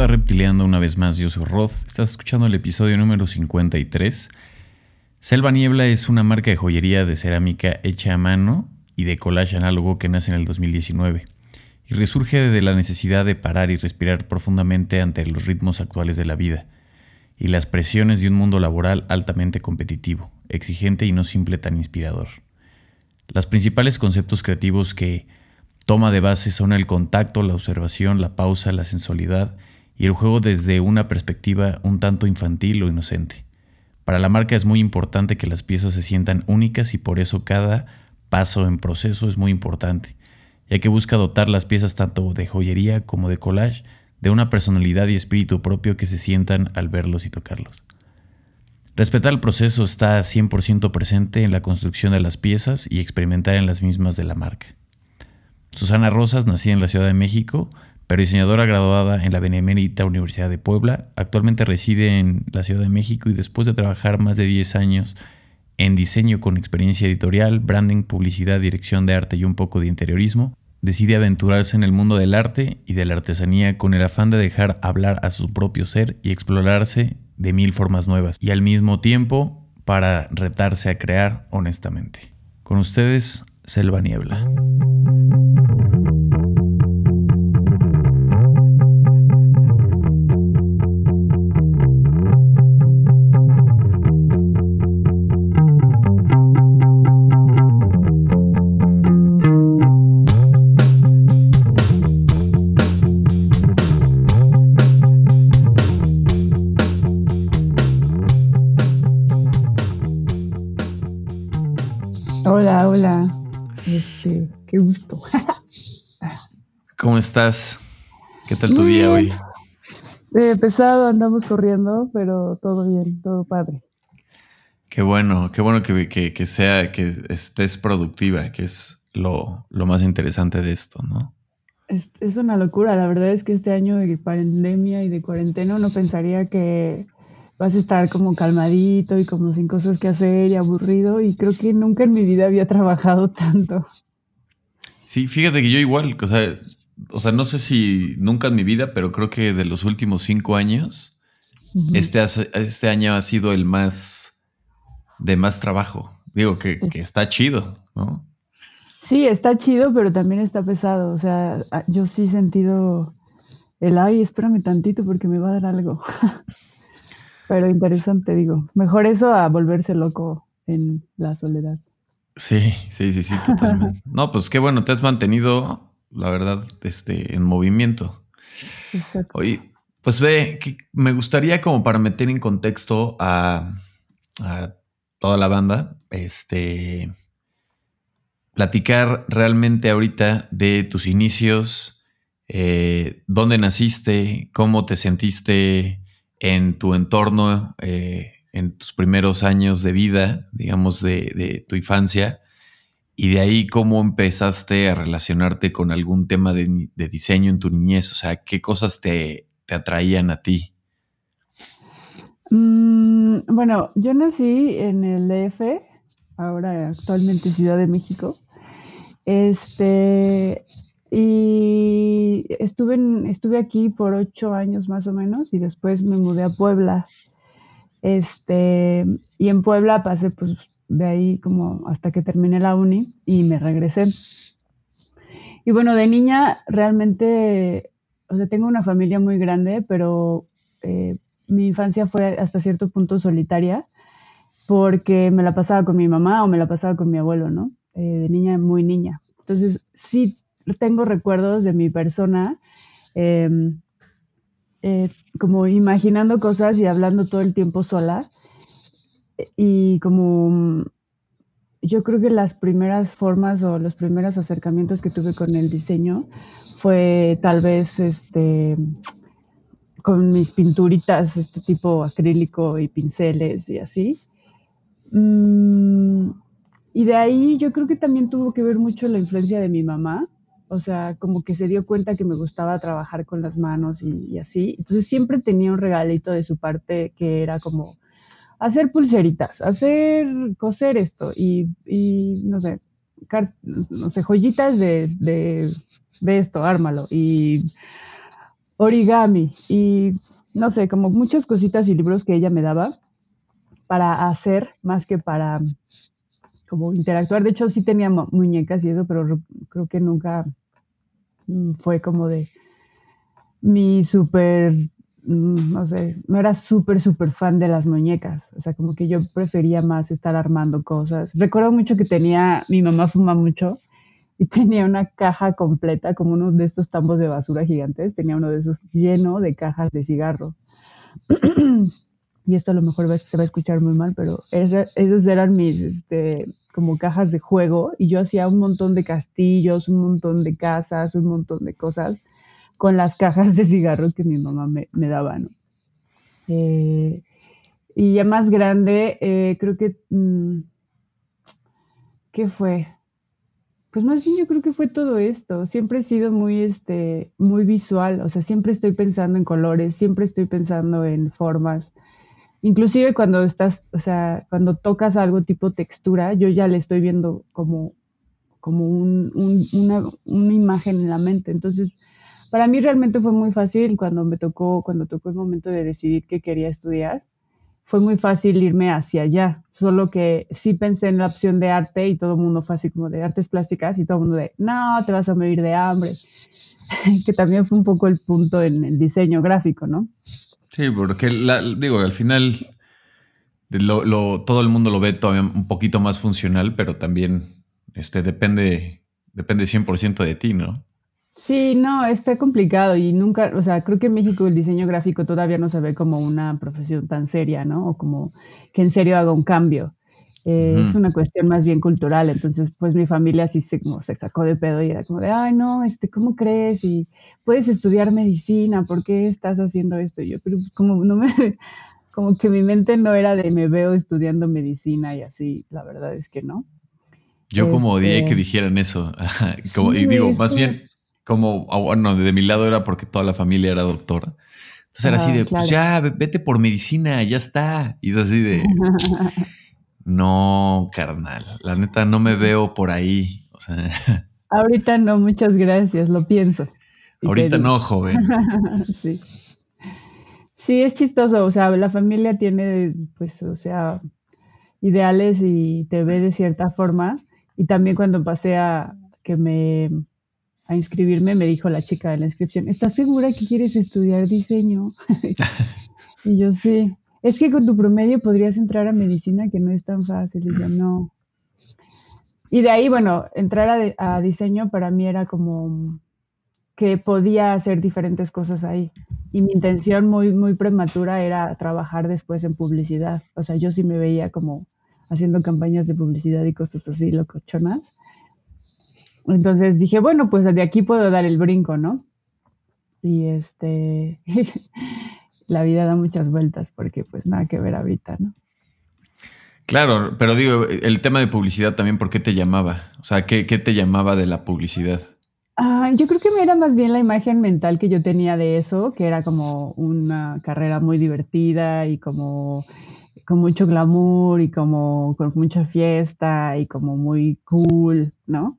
Bienvenido Reptileando una vez más, yo soy Roth. Estás escuchando el episodio número 53. Selva Niebla es una marca de joyería de cerámica hecha a mano y de collage análogo que nace en el 2019 y resurge de la necesidad de parar y respirar profundamente ante los ritmos actuales de la vida y las presiones de un mundo laboral altamente competitivo, exigente y no simple tan inspirador. Los principales conceptos creativos que toma de base son el contacto, la observación, la pausa, la sensualidad y el juego desde una perspectiva un tanto infantil o inocente. Para la marca es muy importante que las piezas se sientan únicas y por eso cada paso en proceso es muy importante, ya que busca dotar las piezas tanto de joyería como de collage de una personalidad y espíritu propio que se sientan al verlos y tocarlos. Respetar el proceso está 100% presente en la construcción de las piezas y experimentar en las mismas de la marca. Susana Rosas, nacida en la Ciudad de México, pero diseñadora graduada en la Benemérita Universidad de Puebla, actualmente reside en la Ciudad de México y después de trabajar más de 10 años en diseño con experiencia editorial, branding, publicidad, dirección de arte y un poco de interiorismo, decide aventurarse en el mundo del arte y de la artesanía con el afán de dejar hablar a su propio ser y explorarse de mil formas nuevas y al mismo tiempo para retarse a crear honestamente. Con ustedes, Selva Niebla. Estás? ¿Qué tal tu día hoy? Eh, pesado, andamos corriendo, pero todo bien, todo padre. Qué bueno, qué bueno que, que, sea, que estés productiva, que es lo, más interesante de esto, ¿no? Es, es, una locura, la verdad es que este año de pandemia y de cuarentena no pensaría que vas a estar como calmadito y como sin cosas que hacer y aburrido y creo que nunca en mi vida había trabajado tanto. Sí, fíjate que yo igual, o sea, o sea, no sé si nunca en mi vida, pero creo que de los últimos cinco años, este, este año ha sido el más de más trabajo. Digo que, está chido, ¿no? Sí, está chido, pero también está pesado. O sea, yo sí he sentido el ay, espérame tantito porque me va a dar algo. pero interesante, digo. Mejor eso a volverse loco en la soledad. Sí, sí, sí, sí, totalmente. no, pues qué bueno, te has mantenido la verdad, este, en movimiento. Oye, pues ve, que me gustaría como para meter en contexto a, toda la banda, este, platicar realmente ahorita de tus inicios, eh, dónde naciste, cómo te sentiste en tu entorno, eh, en tus primeros años de vida, digamos, de, de tu infancia y de ahí, ¿cómo empezaste a relacionarte con algún tema de, diseño en tu niñez? O sea, ¿qué cosas te, atraían a ti? Mm, bueno, yo nací en el EF, ahora actualmente Ciudad de México. Este, y estuve, estuve aquí por ocho años más o menos y después me mudé a Puebla. Este, y en Puebla pasé pues de ahí como hasta que terminé la uni y me regresé. Y bueno, de niña realmente, o sea, tengo una familia muy grande, pero eh, mi infancia fue hasta cierto punto solitaria porque me la pasaba con mi mamá o me la pasaba con mi abuelo, ¿no? Eh, de niña, muy niña. Entonces, sí tengo recuerdos de mi persona, em, eh, como imaginando cosas y hablando todo el tiempo sola y como yo creo que las primeras formas o los primeros acercamientos que tuve con el diseño fue tal vez este con mis pinturitas, este tipo acrílico y pinceles y así. Mm, y de ahí yo creo que también tuvo que ver mucho la influencia de mi mamá, o sea, como que se dio cuenta que me gustaba trabajar con las manos y, y así. Entonces siempre tenía un regalito de su parte que era como hacer pulseritas, hacer coser esto y, no sé, no sé, joyitas de, de, esto, ármalo. Y origami y no sé, como muchas cositas y libros que ella me daba para hacer más que para como interactuar. De hecho, sí tenía muñecas y eso, pero creo que nunca mm, fue como de mi súper, no sé, no era súper, súper fan de las muñecas. O sea, como que yo prefería más estar armando cosas. Recuerdo mucho que tenía, mi mamá fuma mucho y tenía una caja completa, como uno de estos tambos de basura gigantes, tenía uno de esos lleno de cajas de cigarro. y esto a lo mejor se va a escuchar muy mal, pero esos eran mis, este, como cajas de juego, y yo hacía un montón de castillos, un montón de casas, un montón de cosas con las cajas de cigarro que mi mamá me, daba, ¿no? Eh, y ya más grande, eh, creo que, mm, ¿qué fue? Pues más bien yo creo que fue todo esto. Siempre he sido muy, este, muy visual, o sea, siempre estoy pensando en colores, siempre estoy pensando en formas. Inclusive cuando estás, o sea, cuando tocas algo tipo textura, yo ya le estoy viendo como, como un, una, una imagen en la mente. Entonces, para mí realmente fue muy fácil cuando me tocó, cuando tocó el momento de decidir qué quería estudiar fue muy fácil irme hacia allá, solo que sí pensé en la opción de arte y todo el mundo fue así como de artes plásticas y todo el mundo de, no, te vas a morir de hambre, que también fue un poco el punto en el diseño gráfico, ¿no? Sí, porque digo, al final todo el mundo lo ve todavía un poquito más funcional, pero también este, depende, depende 100% de ti, ¿no? Sí, no, está complicado y nunca, o sea, creo que en México el diseño gráfico todavía no se ve como una profesión tan seria, ¿no? O como que en serio haga un cambio. Eh, es una cuestión más bien cultural, entonces pues mi familia sí se, como, se sacó de pedo y era como de, ay no, este, ¿cómo crees? Y puedes estudiar medicina, ¿por qué estás haciendo esto? Y yo, pero pues, como no me, como que mi mente no era de me veo estudiando medicina y así, la verdad es que no. Yo como odié que este dijeran eso, como, y digo, más bien como, ah, bueno, de mi lado era porque toda la familia era doctora. Entonces era así de, pues ya, vete por medicina, ya está. Y es así de, no, carnal, la neta no me veo por ahí. O sea, Ahorita no, muchas gracias, lo pienso. Ahorita no, joven. sí. Sí, es chistoso, o sea, la familia tiene, pues, o sea, ideales y te ve de cierta forma. Y también cuando pasé a que me a inscribirme, me dijo la chica de la inscripción, ¿estás segura que quieres estudiar diseño? y yo sí, es que con tu promedio podrías entrar a medicina, que no es tan fácil. Y yo no. Y de ahí, bueno, entrar a, diseño para mí era como que podía hacer diferentes cosas ahí. Y mi intención muy, muy prematura era trabajar después en publicidad. O sea, yo sí me veía como haciendo campañas de publicidad y cosas así, locochonas. Entonces dije, bueno, pues de aquí puedo dar el brinco, ¿no? Y este, la vida da muchas vueltas porque pues nada que ver ahorita, ¿no? Claro, pero digo, el tema de publicidad también, ¿por qué te llamaba? O sea, ¿qué, te llamaba de la publicidad? Ah, yo creo que me era más bien la imagen mental que yo tenía de eso, que era como una carrera muy divertida y como con mucho glamour y como con mucha fiesta y como muy cool, ¿no?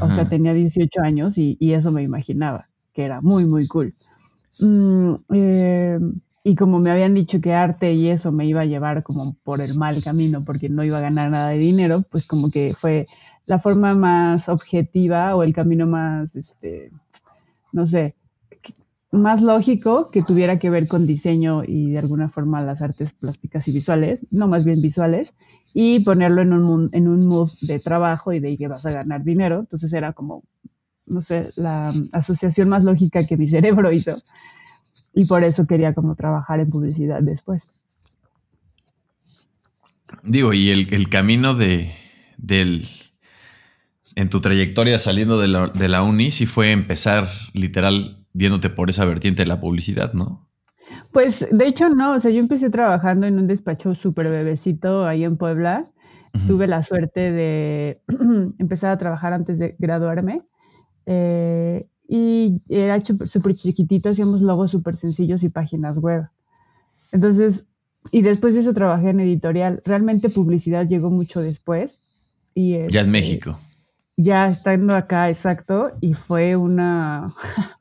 O sea, tenía 18 años y, eso me imaginaba, que era muy, muy cool. Mm, eh, y como me habían dicho que arte y eso me iba a llevar como por el mal camino porque no iba a ganar nada de dinero, pues como que fue la forma más objetiva o el camino más, este, no sé, más lógico que tuviera que ver con diseño y de alguna forma las artes plásticas y visuales, no más bien visuales, y ponerlo en un, en un mood de trabajo y de que vas a ganar dinero. Entonces era como, no sé, la asociación más lógica que mi cerebro hizo. Y por eso quería como trabajar en publicidad después. Digo, y el, camino de, del, en tu trayectoria saliendo de la, de la uni, sí fue empezar literal viéndote por esa vertiente de la publicidad, ¿no? Pues de hecho no, o sea, yo empecé trabajando en un despacho súper bebecito ahí en Puebla. Tuve la suerte de empezar a trabajar antes de graduarme. Eh, y era súper chiquitito, hacíamos logos súper sencillos y páginas web. Entonces, y después de eso trabajé en editorial. Realmente publicidad llegó mucho después. Y, ya en este, México. Ya estando acá, exacto, y fue una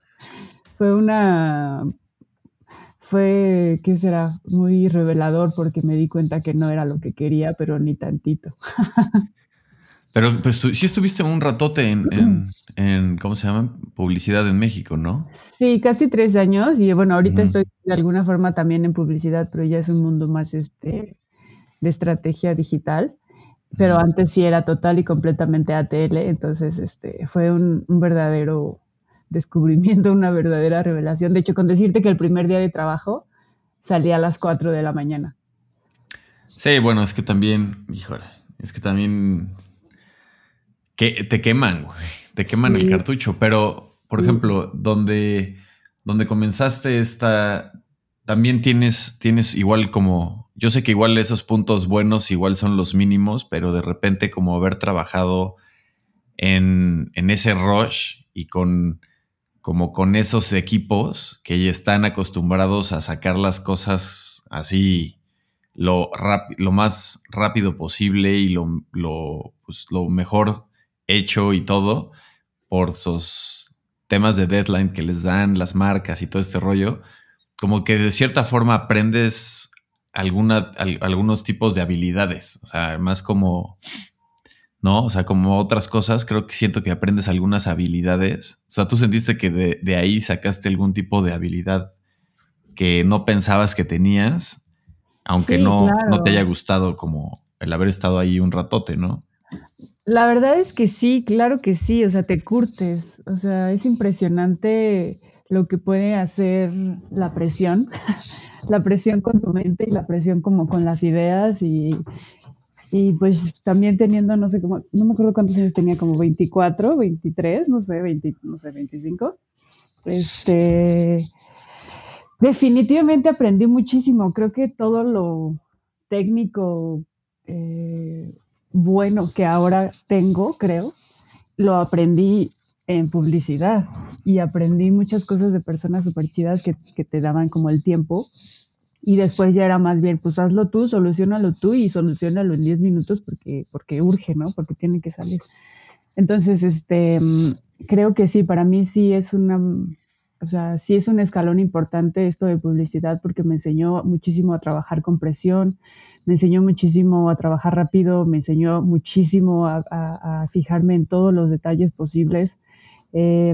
fue una fue, ¿qué será? Muy revelador porque me di cuenta que no era lo que quería, pero ni tantito. Pero pues tú sí estuviste un ratote en, ¿cómo se llama? Publicidad en México, ¿no? Sí, casi tres años y bueno, ahorita estoy de alguna forma también en publicidad, pero ya es un mundo más este de estrategia digital. Pero antes sí era total y completamente ATL, entonces este fue un, un verdadero descubrimiento, una verdadera revelación. De hecho, con decirte que el primer día de trabajo salía a las 4 de la mañana. Sí, bueno, es que también, híjole, es que también que te queman, güey, te queman el cartucho. Pero, por ejemplo, donde, donde comenzaste esta, también tienes, tienes igual como, yo sé que igual esos puntos buenos igual son los mínimos, pero de repente como haber trabajado en, en ese rush y con como con esos equipos que ya están acostumbrados a sacar las cosas así lo, lo más rápido posible y lo, pues, lo, mejor hecho y todo por sus temas de deadline que les dan las marcas y todo este rollo, como que de cierta forma aprendes alguna, algunos tipos de habilidades, o sea, más como ¿no? O sea, como otras cosas, creo que siento que aprendes algunas habilidades. O sea, tú sentiste que de, ahí sacaste algún tipo de habilidad que no pensabas que tenías, aunque no, no te haya gustado como el haber estado ahí un ratote, ¿no? La verdad es que sí, claro que sí, o sea, te curtes, o sea, es impresionante lo que puede hacer la presión, la presión con tu mente y la presión como con las ideas y, y pues también teniendo, no sé cómo, no me acuerdo cuántos años tenía, como 24, 23, no sé, 20, no sé, 25. Este, definitivamente aprendí muchísimo. Creo que todo lo técnico eh, bueno que ahora tengo, creo, lo aprendí en publicidad y aprendí muchas cosas de personas súper chidas que, que te daban como el tiempo y después ya era más bien, pues hazlo tú, solucionalo tú y solucionalo en 10 minutos porque, porque urge, ¿no? Porque tiene que salir. Entonces, este, mm, creo que sí, para mí sí es una, o sea, sí es un escalón importante esto de publicidad porque me enseñó muchísimo a trabajar con presión, me enseñó muchísimo a trabajar rápido, me enseñó muchísimo a, fijarme en todos los detalles posibles. Eh,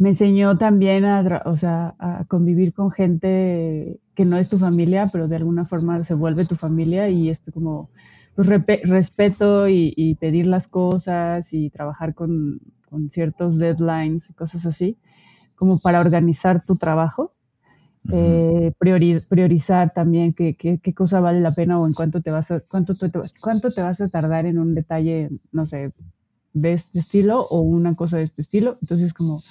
me enseñó también a, o sea, a convivir con gente que no es tu familia, pero de alguna forma se vuelve tu familia y esto como pues, respeto y, pedir las cosas y trabajar con, ciertos deadlines y cosas así, como para organizar tu trabajo. Eh, priorizar también qué, qué, cosa vale la pena o en cuánto te vas a, cuánto, te, cuánto te vas a tardar en un detalle, no sé, de este estilo o una cosa de este estilo. Entonces, como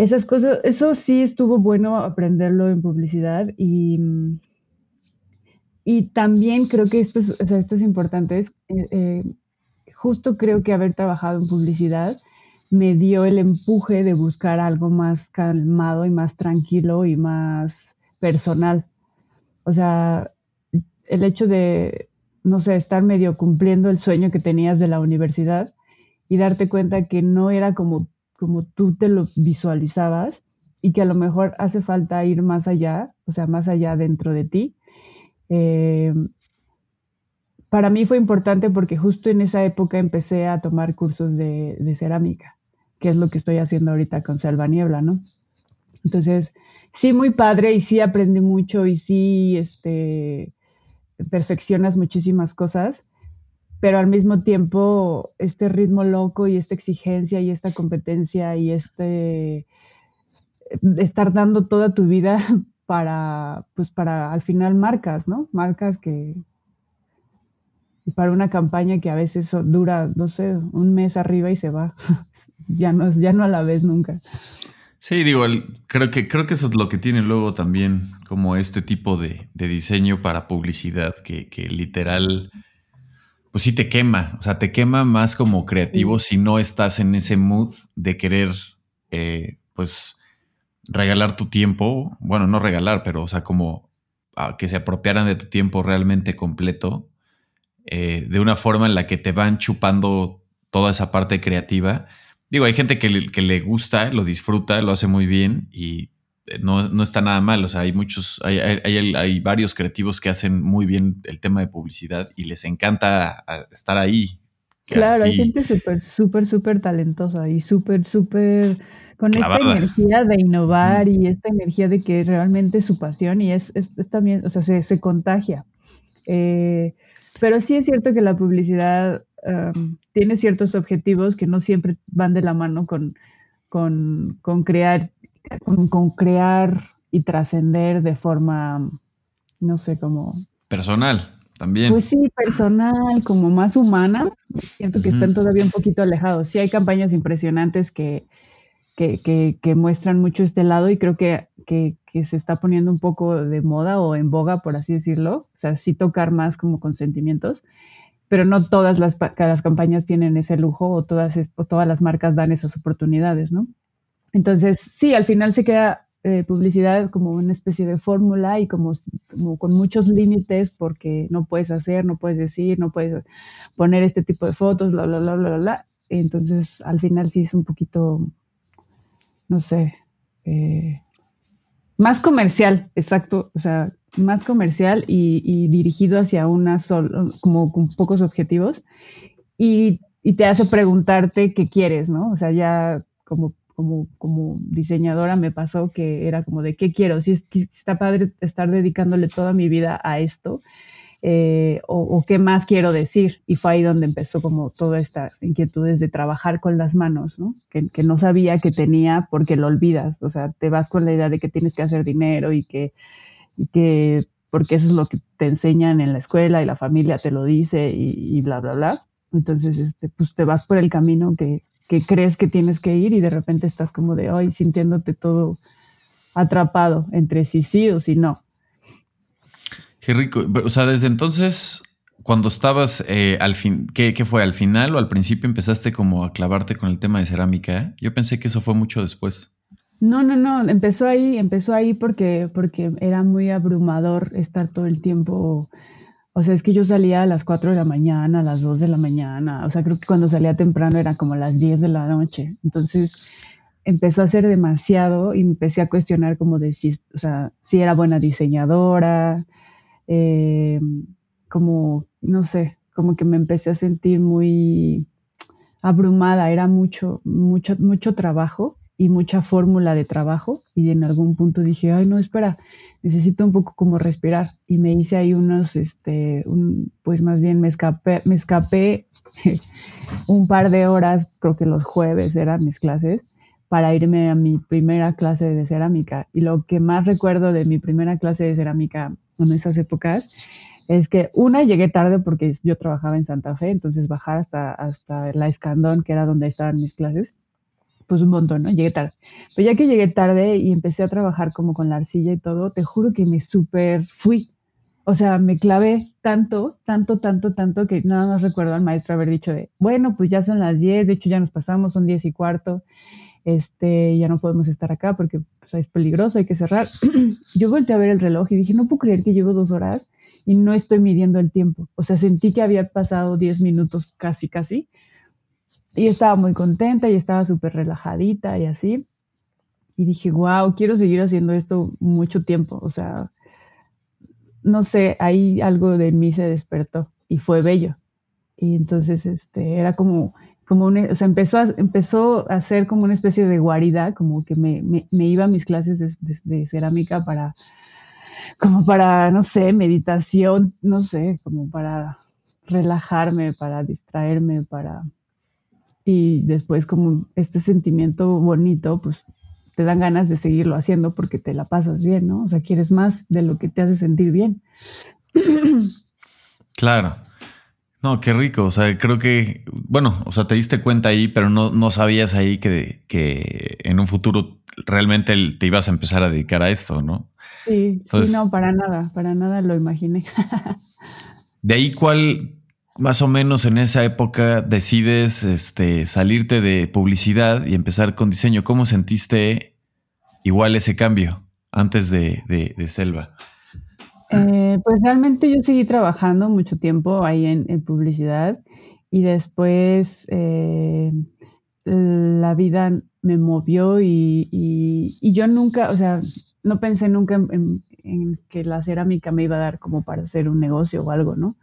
esas cosas, eso sí estuvo bueno aprenderlo en publicidad y, y también creo que esto es, esto es importante, es, eh, eh, justo creo que haber trabajado en publicidad me dio el empuje de buscar algo más calmado y más tranquilo y más personal. O sea, el hecho de, no sé, estar medio cumpliendo el sueño que tenías de la universidad y darte cuenta que no era como como tú te lo visualizabas y que a lo mejor hace falta ir más allá, o sea, más allá dentro de ti. Eh, para mí fue importante porque justo en esa época empecé a tomar cursos de, cerámica, que es lo que estoy haciendo ahorita con Selva Niebla, ¿no? Entonces, sí, muy padre y sí aprendí mucho y sí, este, perfeccionas muchísimas cosas, pero al mismo tiempo este ritmo loco y esta exigencia y esta competencia y este estar dando toda tu vida para, pues para al final marcas, ¿no? Marcas que, y para una campaña que a veces dura, no sé, un mes arriba y se va. ya no, ya no a la vez nunca. Sí, digo, creo que, creo que eso es lo que tiene luego también como este tipo de, diseño para publicidad, que, que literal pues sí te quema, o sea, te quema más como creativo si no estás en ese mood de querer, eh, pues, regalar tu tiempo, bueno, no regalar, pero, o sea, como que se apropiaran de tu tiempo realmente completo, eh, de una forma en la que te van chupando toda esa parte creativa. Digo, hay gente que le, que le gusta, lo disfruta, lo hace muy bien y no, no, está nada mal. O sea, hay muchos, hay, hay, hay, varios creativos que hacen muy bien el tema de publicidad y les encanta estar ahí. Claro, hay gente súper, súper, súper talentosa y súper, súper con esta energía de innovar y esta energía de que realmente es su pasión y es, es, también, o sea, se, se contagia. Eh, pero sí es cierto que la publicidad um, tiene ciertos objetivos que no siempre van de la mano con, con, con crear con, crear y trascender de forma, no sé, como... Personal, también. Pues sí, personal, como más humana. Siento que están todavía un poquito alejados. Sí hay campañas impresionantes que, que, que, muestran mucho este lado y creo que, que, se está poniendo un poco de moda o en boga, por así decirlo. O sea, sí tocar más como con sentimientos, pero no todas las, las campañas tienen ese lujo o todas, o todas las marcas dan esas oportunidades, ¿no? Entonces, sí, al final se queda eh, publicidad como una especie de fórmula y como, con muchos límites porque no puedes hacer, no puedes decir, no puedes poner este tipo de fotos, bla, bla, bla, bla, bla. Entonces, al final sí es un poquito, no sé, eh, más comercial, exacto, o sea, más comercial y, dirigido hacia una sola, como con pocos objetivos y, y te hace preguntarte qué quieres, ¿no? O sea, ya como como, diseñadora me pasó que era como de qué quiero, si, está padre estar dedicándole toda mi vida a esto, eh, o, qué más quiero decir. Y fue ahí donde empezó como todas estas inquietudes de trabajar con las manos, ¿no? Que, no sabía que tenía porque lo olvidas, o sea, te vas con la idea de que tienes que hacer dinero y que, porque eso es lo que te enseñan en la escuela y la familia te lo dice y, y bla, bla, bla. Entonces, este, pues te vas por el camino que, que crees que tienes que ir y de repente estás como de hoy sintiéndote todo atrapado entre sí sí o sí no. Qué rico. O sea, desde entonces, cuando estabas eh, al fin, ¿qué, fue? ¿Al final o al principio empezaste como a clavarte con el tema de cerámica? Yo pensé que eso fue mucho después. No, no, no, empezó ahí, empezó ahí porque, porque era muy abrumador estar todo el tiempo o sea, es que yo salía a las 4 de la mañana, a las 2 de la mañana. O sea, creo que cuando salía temprano era como las 10 de la noche. Entonces empezó a ser demasiado y empecé a cuestionar como de si, o sea, si era buena diseñadora, eh, como, no sé, como que me empecé a sentir muy abrumada. Era mucho, mucho, mucho trabajo y mucha fórmula de trabajo. Y en algún punto dije, ay, no, espera necesito un poco como respirar y me hice ahí unos, este, pues más bien me escapé, me escapé un par de horas, creo que los jueves eran mis clases, para irme a mi primera clase de cerámica. Y lo que más recuerdo de mi primera clase de cerámica en esas épocas es que una llegué tarde porque yo trabajaba en Santa Fe, entonces bajar hasta, hasta la Escandón, que era donde estaban mis clases, pues un montón, ¿no? Llegué tarde. Pero ya que llegué tarde y empecé a trabajar como con la arcilla y todo, te juro que me súper fui. O sea, me clavé tanto, tanto, tanto, tanto que nada más recuerdo al maestro haber dicho de, bueno, pues ya son las 10, de hecho ya nos pasamos, son 10 y cuarto, este, ya no podemos estar acá porque pues, es peligroso, hay que cerrar. Yo volteé a ver el reloj y dije, no puedo creer que llevo dos horas y no estoy midiendo el tiempo. O sea, sentí que había pasado 10 minutos casi, casi y estaba muy contenta y estaba súper relajadita y así. Y dije, wow, quiero seguir haciendo esto mucho tiempo. O sea, no sé, ahí algo de mí se despertó y fue bello. Y entonces, este, era como, como un, o sea, empezó a, empezó a ser como una especie de guarida, como que me, me, iba a mis clases de, de, cerámica para, como para, no sé, meditación, no sé, como para relajarme, para distraerme, para y después como este sentimiento bonito, pues te dan ganas de seguirlo haciendo porque te la pasas bien, ¿no? O sea, quieres más de lo que te hace sentir bien. Claro. No, qué rico. O sea, creo que, bueno, o sea, te diste cuenta ahí, pero no, no sabías ahí que, que en un futuro realmente te ibas a empezar a dedicar a esto, ¿no? Sí, sí, no, para nada, para nada lo imaginé. de ahí, ¿cuál, más o menos en esa época decides este, salirte de publicidad y empezar con diseño. ¿Cómo sentiste igual ese cambio antes de, Selva? Eh, pues realmente yo seguí trabajando mucho tiempo ahí en, publicidad y después, eh, la vida me movió y, yo nunca, o sea, no pensé nunca en, que la cerámica me iba a dar como para hacer un negocio o algo, ¿no?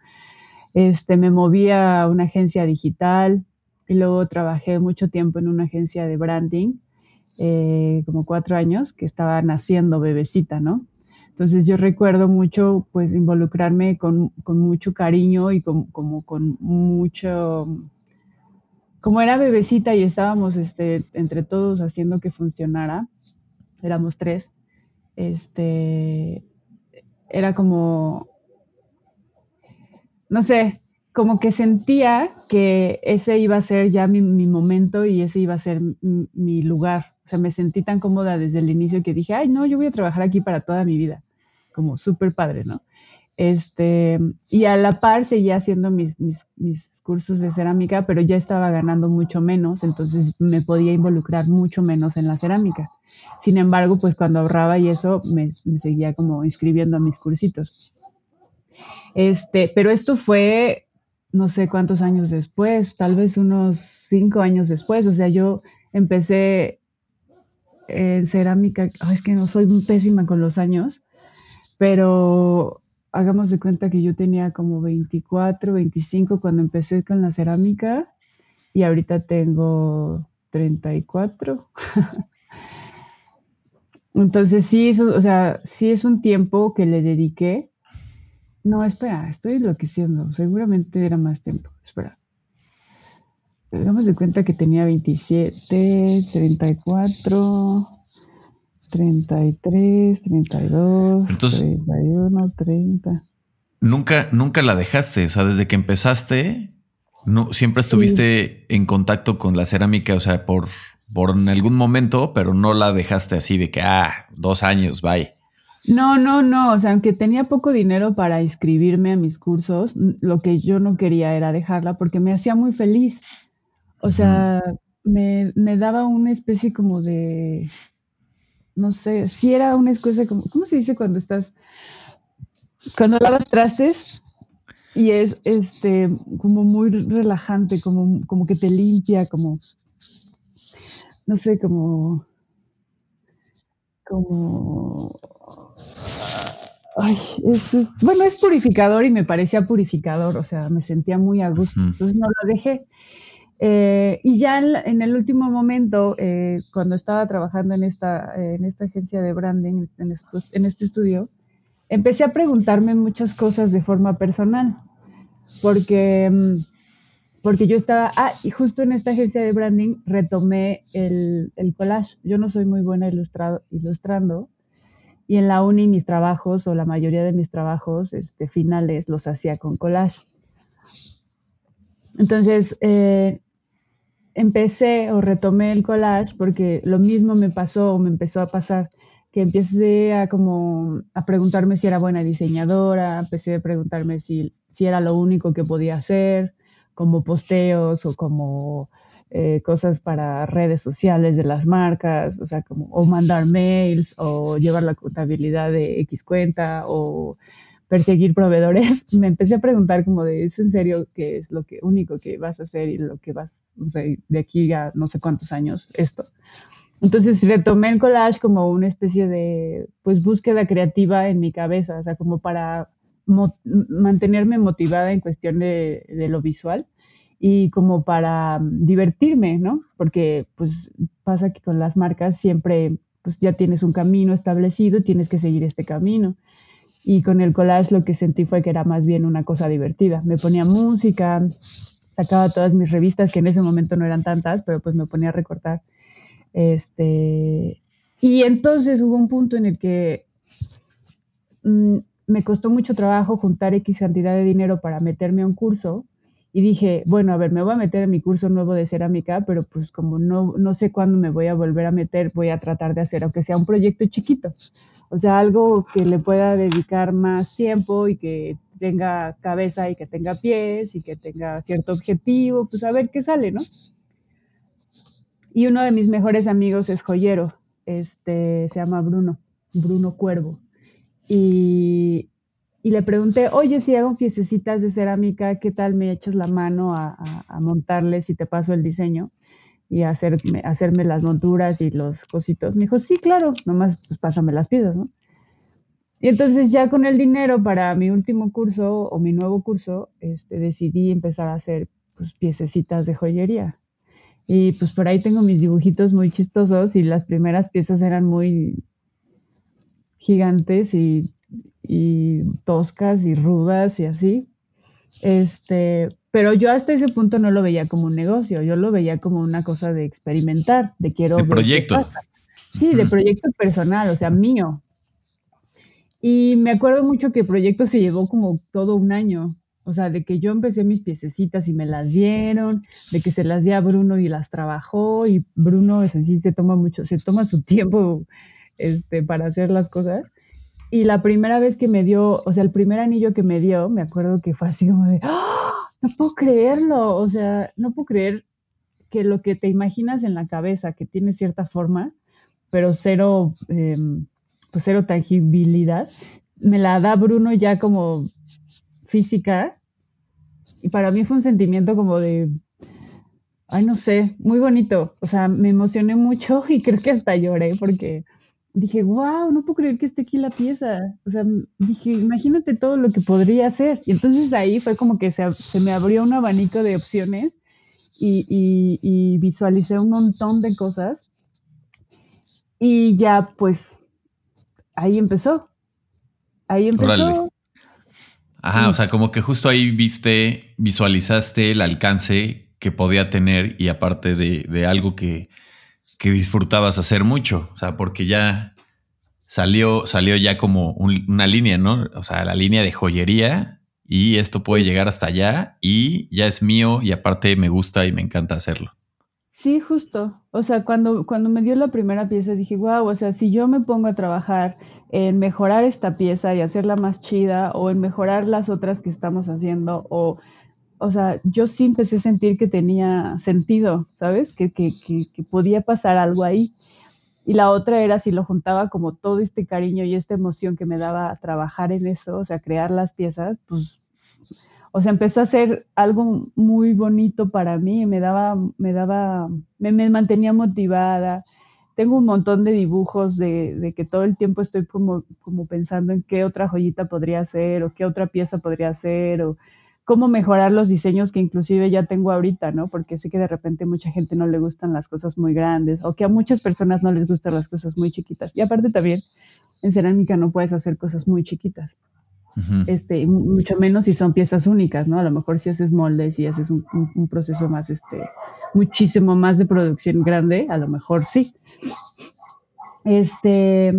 Este, me moví a una agencia digital y luego trabajé mucho tiempo en una agencia de branding, eh, como cuatro años, que estaba naciendo bebecita, ¿no? Entonces yo recuerdo mucho, pues, involucrarme con, mucho cariño y como con mucho, como era bebecita y estábamos este, entre todos haciendo que funcionara, éramos tres, este, era como, no sé, como que sentía que ese iba a ser ya mi, momento y ese iba a ser mi, lugar. O sea, me sentí tan cómoda desde el inicio que dije, ay, no, yo voy a trabajar aquí para toda mi vida. Como súper padre, ¿no? Este, y a la par seguía haciendo mis, mis, cursos de cerámica, pero ya estaba ganando mucho menos, entonces me podía involucrar mucho menos en la cerámica. Sin embargo, pues cuando ahorraba y eso, me, seguía como inscribiendo a mis cursitos. Este, pero esto fue no sé cuántos años después, tal vez unos cinco años después. O sea, yo empecé en cerámica, es que no soy pésima con los años, pero hagamos de cuenta que yo tenía como 24, 25 cuando empecé con la cerámica y ahorita tengo 34. Entonces sí, o sea, sí es un tiempo que le dediqué. No, espera, estoy enloqueciendo. Seguramente era más tiempo. Espera. Hagamos de cuenta que tenía 27, 34, 33, 32, Entonces, 31, 30. Nunca, nunca la dejaste, o sea, desde que empezaste, no, siempre estuviste en contacto con la cerámica, o sea, por, por en algún momento, pero no la dejaste así de que, ah, dos años, bye. No, no, no, o sea, aunque tenía poco dinero para inscribirme a mis cursos, lo que yo no quería era dejarla porque me hacía muy feliz. O sea, me, me daba una especie como de, no sé, si era una excusa como, ¿cómo se dice cuando estás, cuando lavas trastes? Y es este como muy relajante, como, como que te limpia, como, no sé, como, como, ay, es, bueno, es purificador y me parecía purificador, o sea, me sentía muy a gusto, entonces no lo dejé. Eh, y ya en, el último momento, eh, cuando estaba trabajando en esta, en esta agencia de branding, en, estos, en este estudio, empecé a preguntarme muchas cosas de forma personal, porque, mm, porque yo estaba, ah, y justo en esta agencia de branding retomé el, el collage. Yo no soy muy buena ilustrado, ilustrando, y en la uni mis trabajos, o la mayoría de mis trabajos este, finales, los hacía con collage. Entonces, eh, empecé o retomé el collage porque lo mismo me pasó o me empezó a pasar que empecé a como a preguntarme si era buena diseñadora, empecé a preguntarme si, si era lo único que podía hacer, como posteos o como eh, cosas para redes sociales de las marcas, o sea, como o mandar mails o llevar la contabilidad de X cuenta o perseguir proveedores, me empecé a preguntar como de, ¿es en serio qué es lo que único que vas a hacer y lo que vas, no sé, de aquí a no sé cuántos años esto? Entonces retomé el collage como una especie de, pues, búsqueda creativa en mi cabeza, o sea, como para mantenerme motivada en cuestión de, de, lo visual y como para divertirme, ¿no? Porque, pues, pasa que con las marcas siempre, pues, ya tienes un camino establecido, tienes que seguir este camino y con el collage lo que sentí fue que era más bien una cosa divertida. Me ponía música, sacaba todas mis revistas, que en ese momento no eran tantas, pero pues me ponía a recortar. Este, y entonces hubo un punto en el que mm, me costó mucho trabajo juntar X cantidad de dinero para meterme a un curso y dije, bueno, a ver, me voy a meter en mi curso nuevo de cerámica, pero pues como no, no sé cuándo me voy a volver a meter, voy a tratar de hacer, aunque sea un proyecto chiquito. O sea, algo que le pueda dedicar más tiempo y que tenga cabeza y que tenga pies y que tenga cierto objetivo, pues a ver qué sale, ¿no? Y uno de mis mejores amigos es joyero, este, se llama Bruno, Bruno Cuervo. Y, y le pregunté, oye, si hago fiestecitas de cerámica, ¿qué tal me echas la mano a, a, montarles y te paso el diseño? y hacerme, hacerme las monturas y los cositos. Me dijo, sí, claro, nomás pues, pásame las piezas, ¿no? Y entonces ya con el dinero para mi último curso o mi nuevo curso, este, decidí empezar a hacer pues, piececitas de joyería. Y pues por ahí tengo mis dibujitos muy chistosos y las primeras piezas eran muy gigantes y, y toscas y rudas y así. Este, pero yo hasta ese punto no lo veía como un negocio, yo lo veía como una cosa de experimentar, de quiero... De proyecto. Sí, de proyecto personal, o sea, mío. Y me acuerdo mucho que el proyecto se llevó como todo un año, o sea, de que yo empecé mis piececitas y me las dieron, de que se las di a Bruno y las trabajó, y Bruno es así, se toma mucho, se toma su tiempo este, para hacer las cosas. Y la primera vez que me dio, o sea, el primer anillo que me dio, me acuerdo que fue así como de, ¡Ah! no puedo creerlo, o sea, no puedo creer que lo que te imaginas en la cabeza, que tiene cierta forma, pero cero, em, pues cero tangibilidad, me la da Bruno ya como física. Y para mí fue un sentimiento como de, ay, no sé, muy bonito. O sea, me emocioné mucho y creo que hasta lloré porque dije, wow, no puedo creer que esté aquí la pieza. O sea, dije, imagínate todo lo que podría hacer. Y entonces ahí fue como que se, me abrió un abanico de opciones y, y, visualicé un montón de cosas. Y ya, pues, ahí empezó. Ahí empezó. Ajá, o sea, como que justo ahí viste, visualizaste el alcance que podía tener y aparte de, de algo que, que disfrutabas hacer mucho, o sea, porque ya salió, salió ya como una línea, ¿no? O sea, la línea de joyería y esto puede llegar hasta allá y ya es mío y aparte me gusta y me encanta hacerlo. Sí, justo. O sea, cuando, cuando me dio la primera pieza dije, wow, o sea, si yo me pongo a trabajar en mejorar esta pieza y hacerla más chida o en mejorar las otras que estamos haciendo o o sea, yo sí empecé a sentir que tenía sentido, ¿sabes? Que, que, que, podía pasar algo ahí. Y la otra era si lo juntaba como todo este cariño y esta emoción que me daba a trabajar en eso, o sea, crear las piezas, pues, o sea, empezó a ser algo muy bonito para mí, me daba, me daba, me, me mantenía motivada. Tengo un montón de dibujos de, de, que todo el tiempo estoy como, como pensando en qué otra joyita podría ser o qué otra pieza podría ser o cómo mejorar los diseños que inclusive ya tengo ahorita, ¿no? Porque sé que de repente mucha gente no le gustan las cosas muy grandes o que a muchas personas no les gustan las cosas muy chiquitas. Y aparte también en cerámica no puedes hacer cosas muy chiquitas. Este, mucho menos si son piezas únicas, ¿no? A lo mejor si haces moldes y haces un, un proceso más, este, muchísimo más de producción grande, a lo mejor sí. Este,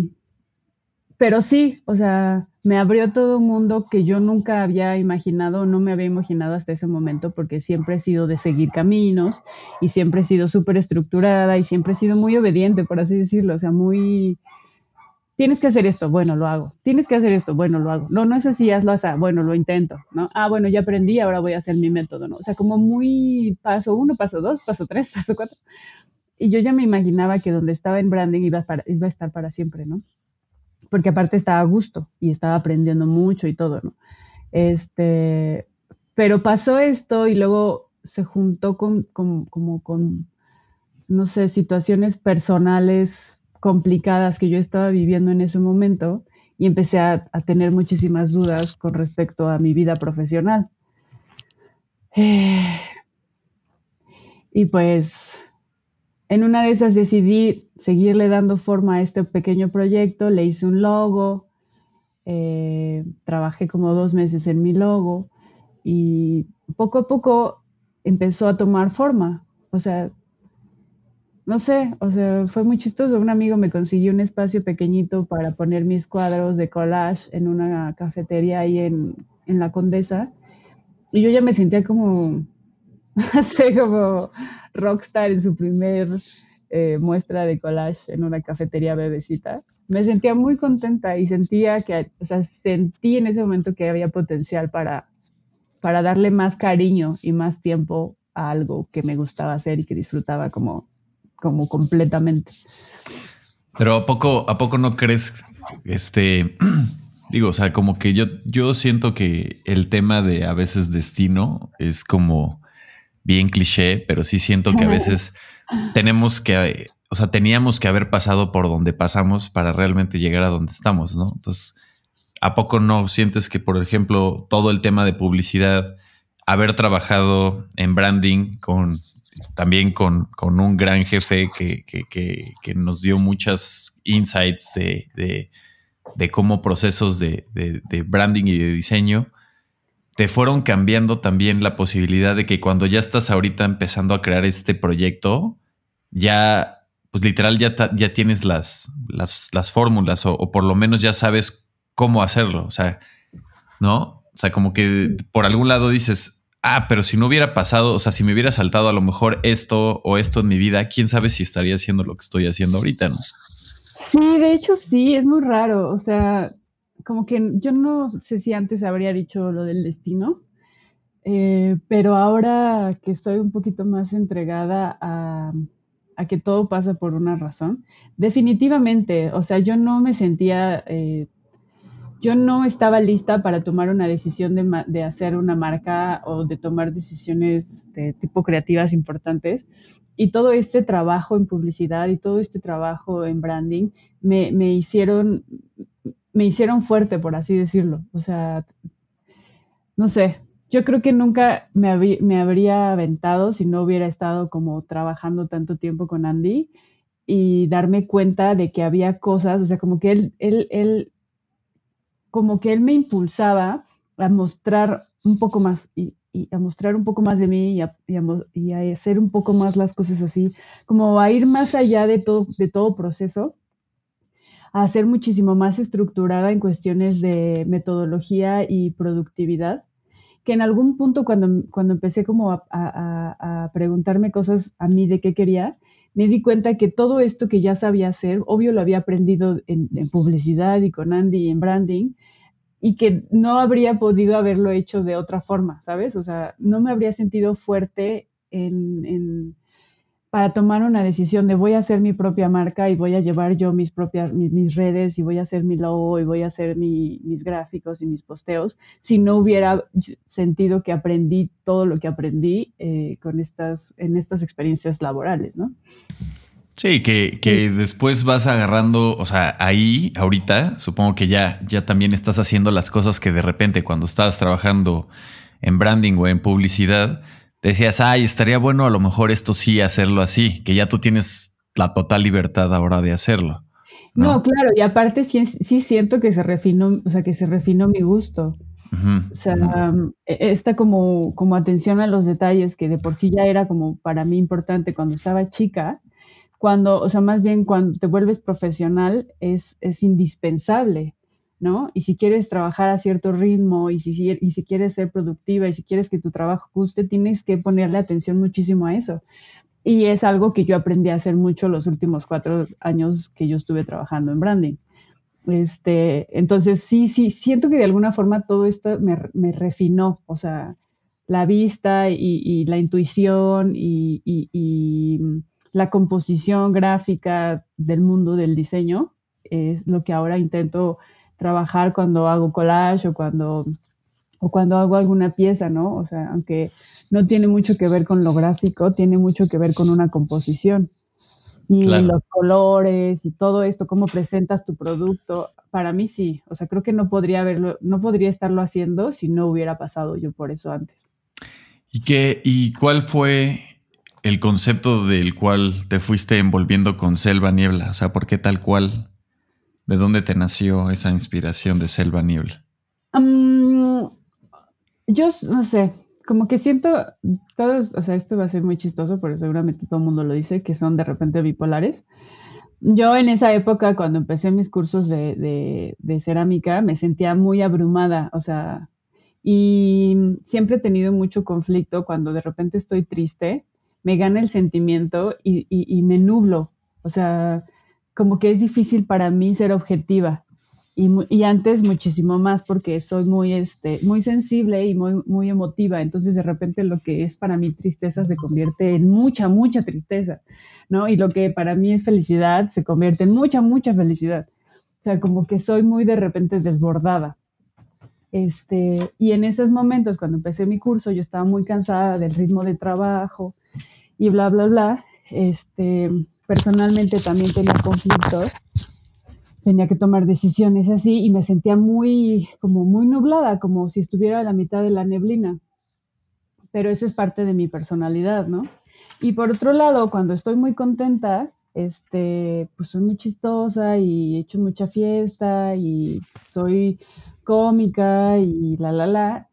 pero sí, o sea, me abrió todo un mundo que yo nunca había imaginado, no me había imaginado hasta ese momento, porque siempre he sido de seguir caminos y siempre he sido súper estructurada y siempre he sido muy obediente, por así decirlo, o sea, muy... Tienes que hacer esto, bueno, lo hago. Tienes que hacer esto, bueno, lo hago. No, no es así, hazlo así, bueno, lo intento, ¿no? Ah, bueno, ya aprendí, ahora voy a hacer mi método, ¿no? O sea, como muy paso uno, paso dos, paso tres, paso cuatro. Y yo ya me imaginaba que donde estaba en branding iba iba a estar para siempre, ¿no? Porque aparte estaba a gusto y estaba aprendiendo mucho y todo, ¿no? Este, pero pasó esto y luego se juntó con, como con, no sé, situaciones personales complicadas que yo estaba viviendo en ese momento y empecé a, tener muchísimas dudas con respecto a mi vida profesional. y pues en una de esas decidí seguirle dando forma a este pequeño proyecto, le hice un logo, eh, trabajé como dos meses en mi logo y poco a poco empezó a tomar forma. O sea, no sé, o sea, fue muy chistoso. Un amigo me consiguió un espacio pequeñito para poner mis cuadros de collage en una cafetería ahí en, en la Condesa. Y yo ya me sentía como, no sé, como rockstar en su primer eh, muestra de collage en una cafetería bebecita. Me sentía muy contenta y sentía que, o sea, sentí en ese momento que había potencial para, para darle más cariño y más tiempo a algo que me gustaba hacer y que disfrutaba como, como completamente. Pero a poco, a poco no crees, este, digo, o sea, como que yo, yo siento que el tema de a veces destino es como bien cliché, pero sí siento que a veces tenemos que, o sea, teníamos que haber pasado por donde pasamos para realmente llegar a donde estamos, ¿no? Entonces, ¿a poco no sientes que, por ejemplo, todo el tema de publicidad, haber trabajado en branding con también con, un gran jefe que, que, nos dio muchas insights de, de, cómo procesos de, de, branding y de diseño te fueron cambiando también la posibilidad de que cuando ya estás ahorita empezando a crear este proyecto, ya, pues literal, ya, ya tienes las, las, fórmulas o, o, por lo menos ya sabes cómo hacerlo. O sea, ¿no? O sea, como que por algún lado dices, ah, pero si no hubiera pasado, o sea, si me hubiera saltado a lo mejor esto o esto en mi vida, quién sabe si estaría haciendo lo que estoy haciendo ahorita, ¿no? Sí, de hecho sí, es muy raro, o sea, como que yo no sé si antes habría dicho lo del destino, eh, pero ahora que estoy un poquito más entregada a, que todo pasa por una razón, definitivamente, o sea, yo no me sentía... Eh, yo no estaba lista para tomar una decisión de, hacer una marca o de tomar decisiones de tipo creativas importantes. Y todo este trabajo en publicidad y todo este trabajo en branding me, hicieron, me hicieron fuerte, por así decirlo. O sea, no sé, yo creo que nunca me, habría aventado si no hubiera estado como trabajando tanto tiempo con Andy y darme cuenta de que había cosas, o sea, como que él, él, él como que él me impulsaba a mostrar un poco más y, a mostrar un poco más de mí y a, y, a, hacer un poco más las cosas así, como a ir más allá de todo, de todo proceso, a ser muchísimo más estructurada en cuestiones de metodología y productividad, que en algún punto cuando, cuando empecé como a, a preguntarme cosas a mí de qué quería, me di cuenta que todo esto que ya sabía hacer, obvio lo había aprendido en, publicidad y con Andy en branding, y que no habría podido haberlo hecho de otra forma, ¿sabes? O sea, no me habría sentido fuerte en, para tomar una decisión de voy a hacer mi propia marca y voy a llevar yo mis propias mis, redes y voy a hacer mi logo y voy a hacer mis gráficos y mis posteos si no hubiera sentido que aprendí todo lo que aprendí eh, con estas en estas experiencias laborales, ¿no? Sí, que, que después vas agarrando, o sea, ahí, ahorita, supongo que ya, ya también estás haciendo las cosas que de repente cuando estabas trabajando en branding o en publicidad, decías, ay, estaría bueno a lo mejor esto sí hacerlo así, que ya tú tienes la total libertad ahora de hacerlo. No, claro, y aparte sí, sí, siento que se refinó, o sea, que se refinó mi gusto. o sea, e, esta como, como atención a los detalles que de por sí ya era como para mí importante cuando estaba chica, cuando, o sea, más bien cuando te vuelves profesional es, es indispensable. ¿No? Y si quieres trabajar a cierto ritmo y si, y si quieres ser productiva y si quieres que tu trabajo guste, tienes que ponerle atención muchísimo a eso. Y es algo que yo aprendí a hacer mucho los últimos cuatro años que yo estuve trabajando en branding. Este, entonces, sí, sí, siento que de alguna forma todo esto me, me refinó, o sea, la vista y, la intuición y, y, la composición gráfica del mundo del diseño es lo que ahora intento trabajar cuando hago collage o cuando, o cuando hago alguna pieza, ¿no? O sea, aunque no tiene mucho que ver con lo gráfico, tiene mucho que ver con una composición. Y los colores y todo esto, cómo presentas tu producto, para mí sí. O sea, creo que no podría haberlo, no podría estarlo haciendo si no hubiera pasado yo por eso antes. ¿Y qué, y cuál fue el concepto del cual te fuiste envolviendo con Selva Niebla? O sea, ¿por qué tal cual ¿De dónde te nació esa inspiración de Selva Niebla? yo no sé, como que siento, todos, o sea, esto va a ser muy chistoso, pero seguramente todo el mundo lo dice, que son de repente bipolares. Yo en esa época, cuando empecé mis cursos de, de cerámica, me sentía muy abrumada, o sea, y siempre he tenido mucho conflicto cuando de repente estoy triste, me gana el sentimiento y, y, y me nublo, o sea, como que es difícil para mí ser objetiva. Y, antes muchísimo más porque soy muy, este, muy sensible y muy, muy emotiva. Entonces de repente lo que es para mí tristeza se convierte en mucha, mucha tristeza, ¿no? Y lo que para mí es felicidad se convierte en mucha, mucha felicidad. O sea, como que soy muy de repente desbordada. Este, y en esos momentos, cuando empecé mi curso, yo estaba muy cansada del ritmo de trabajo y bla, bla, bla. este, personalmente también tenía conflictos, tenía que tomar decisiones así y me sentía muy, como muy nublada, como si estuviera a la mitad de la neblina. Pero eso es parte de mi personalidad, ¿no? Y por otro lado, cuando estoy muy contenta, este, pues soy muy chistosa y he hecho mucha fiesta y soy cómica y la, la, la.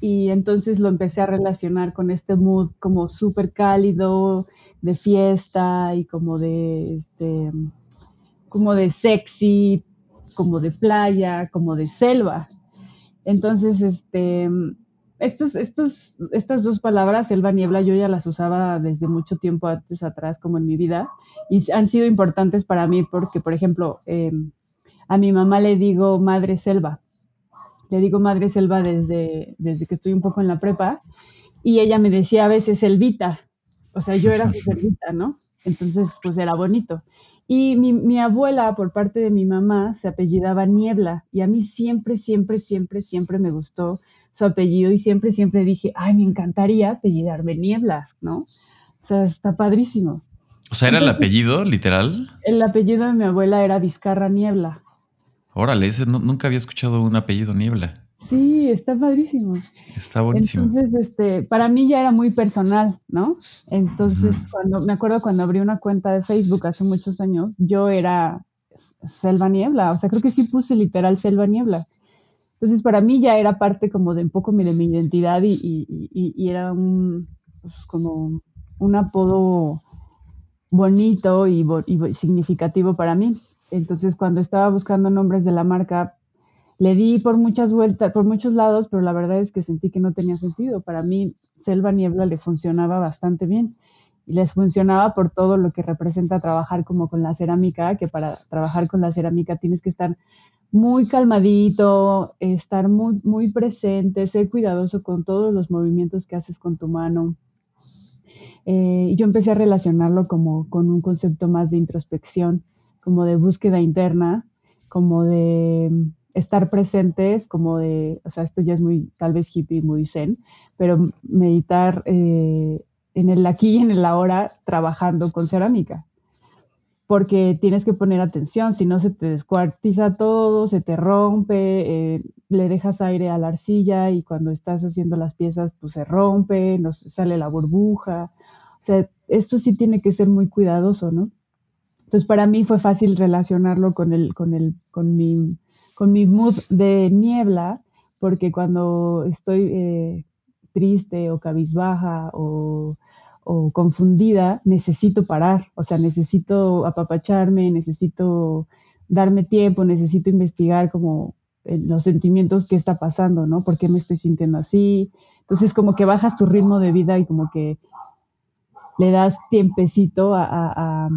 Y entonces lo empecé a relacionar con este mood como súper cálido, de fiesta y como de, este, como de sexy, como de playa, como de selva. Entonces, este, estos, estos, estas dos palabras, selva, niebla, yo ya las usaba desde mucho tiempo antes atrás, como en mi vida, y han sido importantes para mí porque, por ejemplo, em, a mi mamá le digo madre selva. Le digo madre selva desde, desde que estoy un poco en la prepa, y ella me decía a veces selvita, o sea, yo era su ¿no? Entonces, pues era bonito. Y mi, mi, abuela, por parte de mi mamá, se apellidaba Niebla, y a mí siempre, siempre, siempre, siempre me gustó su apellido y siempre, siempre dije, ay, me encantaría apellidarme Niebla, ¿no? O sea, está padrísimo. O sea, ¿era el apellido, literal? El apellido de mi abuela era Vizcarra Niebla. Órale, ese nunca había escuchado un apellido Niebla. Sí, está padrísimo. Está buenísimo. Entonces, este, para mí ya era muy personal, ¿no? Entonces, cuando me acuerdo cuando abrí una cuenta de Facebook hace muchos años, yo era Selva Niebla, o sea, creo que sí puse literal Selva Niebla. Entonces, para mí ya era parte como de un poco de mi identidad y, y, y, era un, pues, como un apodo bonito y, y, significativo para mí. Entonces, cuando estaba buscando nombres de la marca, le di por muchas vueltas, por muchos lados, pero la verdad es que sentí que no tenía sentido. Para mí, Selva Niebla le funcionaba bastante bien y les funcionaba por todo lo que representa trabajar como con la cerámica, que para trabajar con la cerámica tienes que estar muy calmadito, estar muy, muy presente, ser cuidadoso con todos los movimientos que haces con tu mano. Eh, yo empecé a relacionarlo como con un concepto más de introspección, como de búsqueda interna, como de estar presentes, como de, o sea, esto ya es muy, tal vez hippie, muy zen, pero meditar eh, en el aquí y en el ahora trabajando con cerámica porque tienes que poner atención, si no se te descuartiza todo, se te rompe, eh, le dejas aire a la arcilla y cuando estás haciendo las piezas, pues se rompe, no sale la burbuja. O sea, esto sí tiene que ser muy cuidadoso, ¿no? Entonces, para mí fue fácil relacionarlo con, el, con, el, con, mi, con mi mood de niebla, porque cuando estoy eh, triste o cabizbaja o o confundida, necesito parar, o sea, necesito apapacharme, necesito darme tiempo, necesito investigar como eh, los sentimientos que está pasando, ¿no? ¿Por qué me estoy sintiendo así? Entonces como que bajas tu ritmo de vida y como que le das tiempecito a,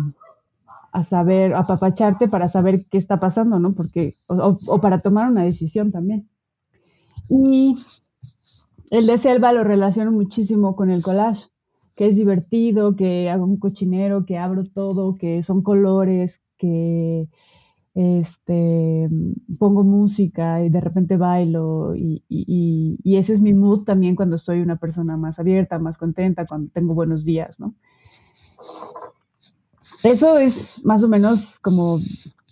saber, apapacharte para saber qué está pasando, ¿no? Porque, o, para tomar una decisión también. Y el de selva lo relaciono muchísimo con el collage que es divertido, que hago un cochinero, que abro todo, que son colores, que este, pongo música y de repente bailo y, y, ese es mi mood también cuando soy una persona más abierta, más contenta, cuando tengo buenos días, ¿no? Eso es más o menos como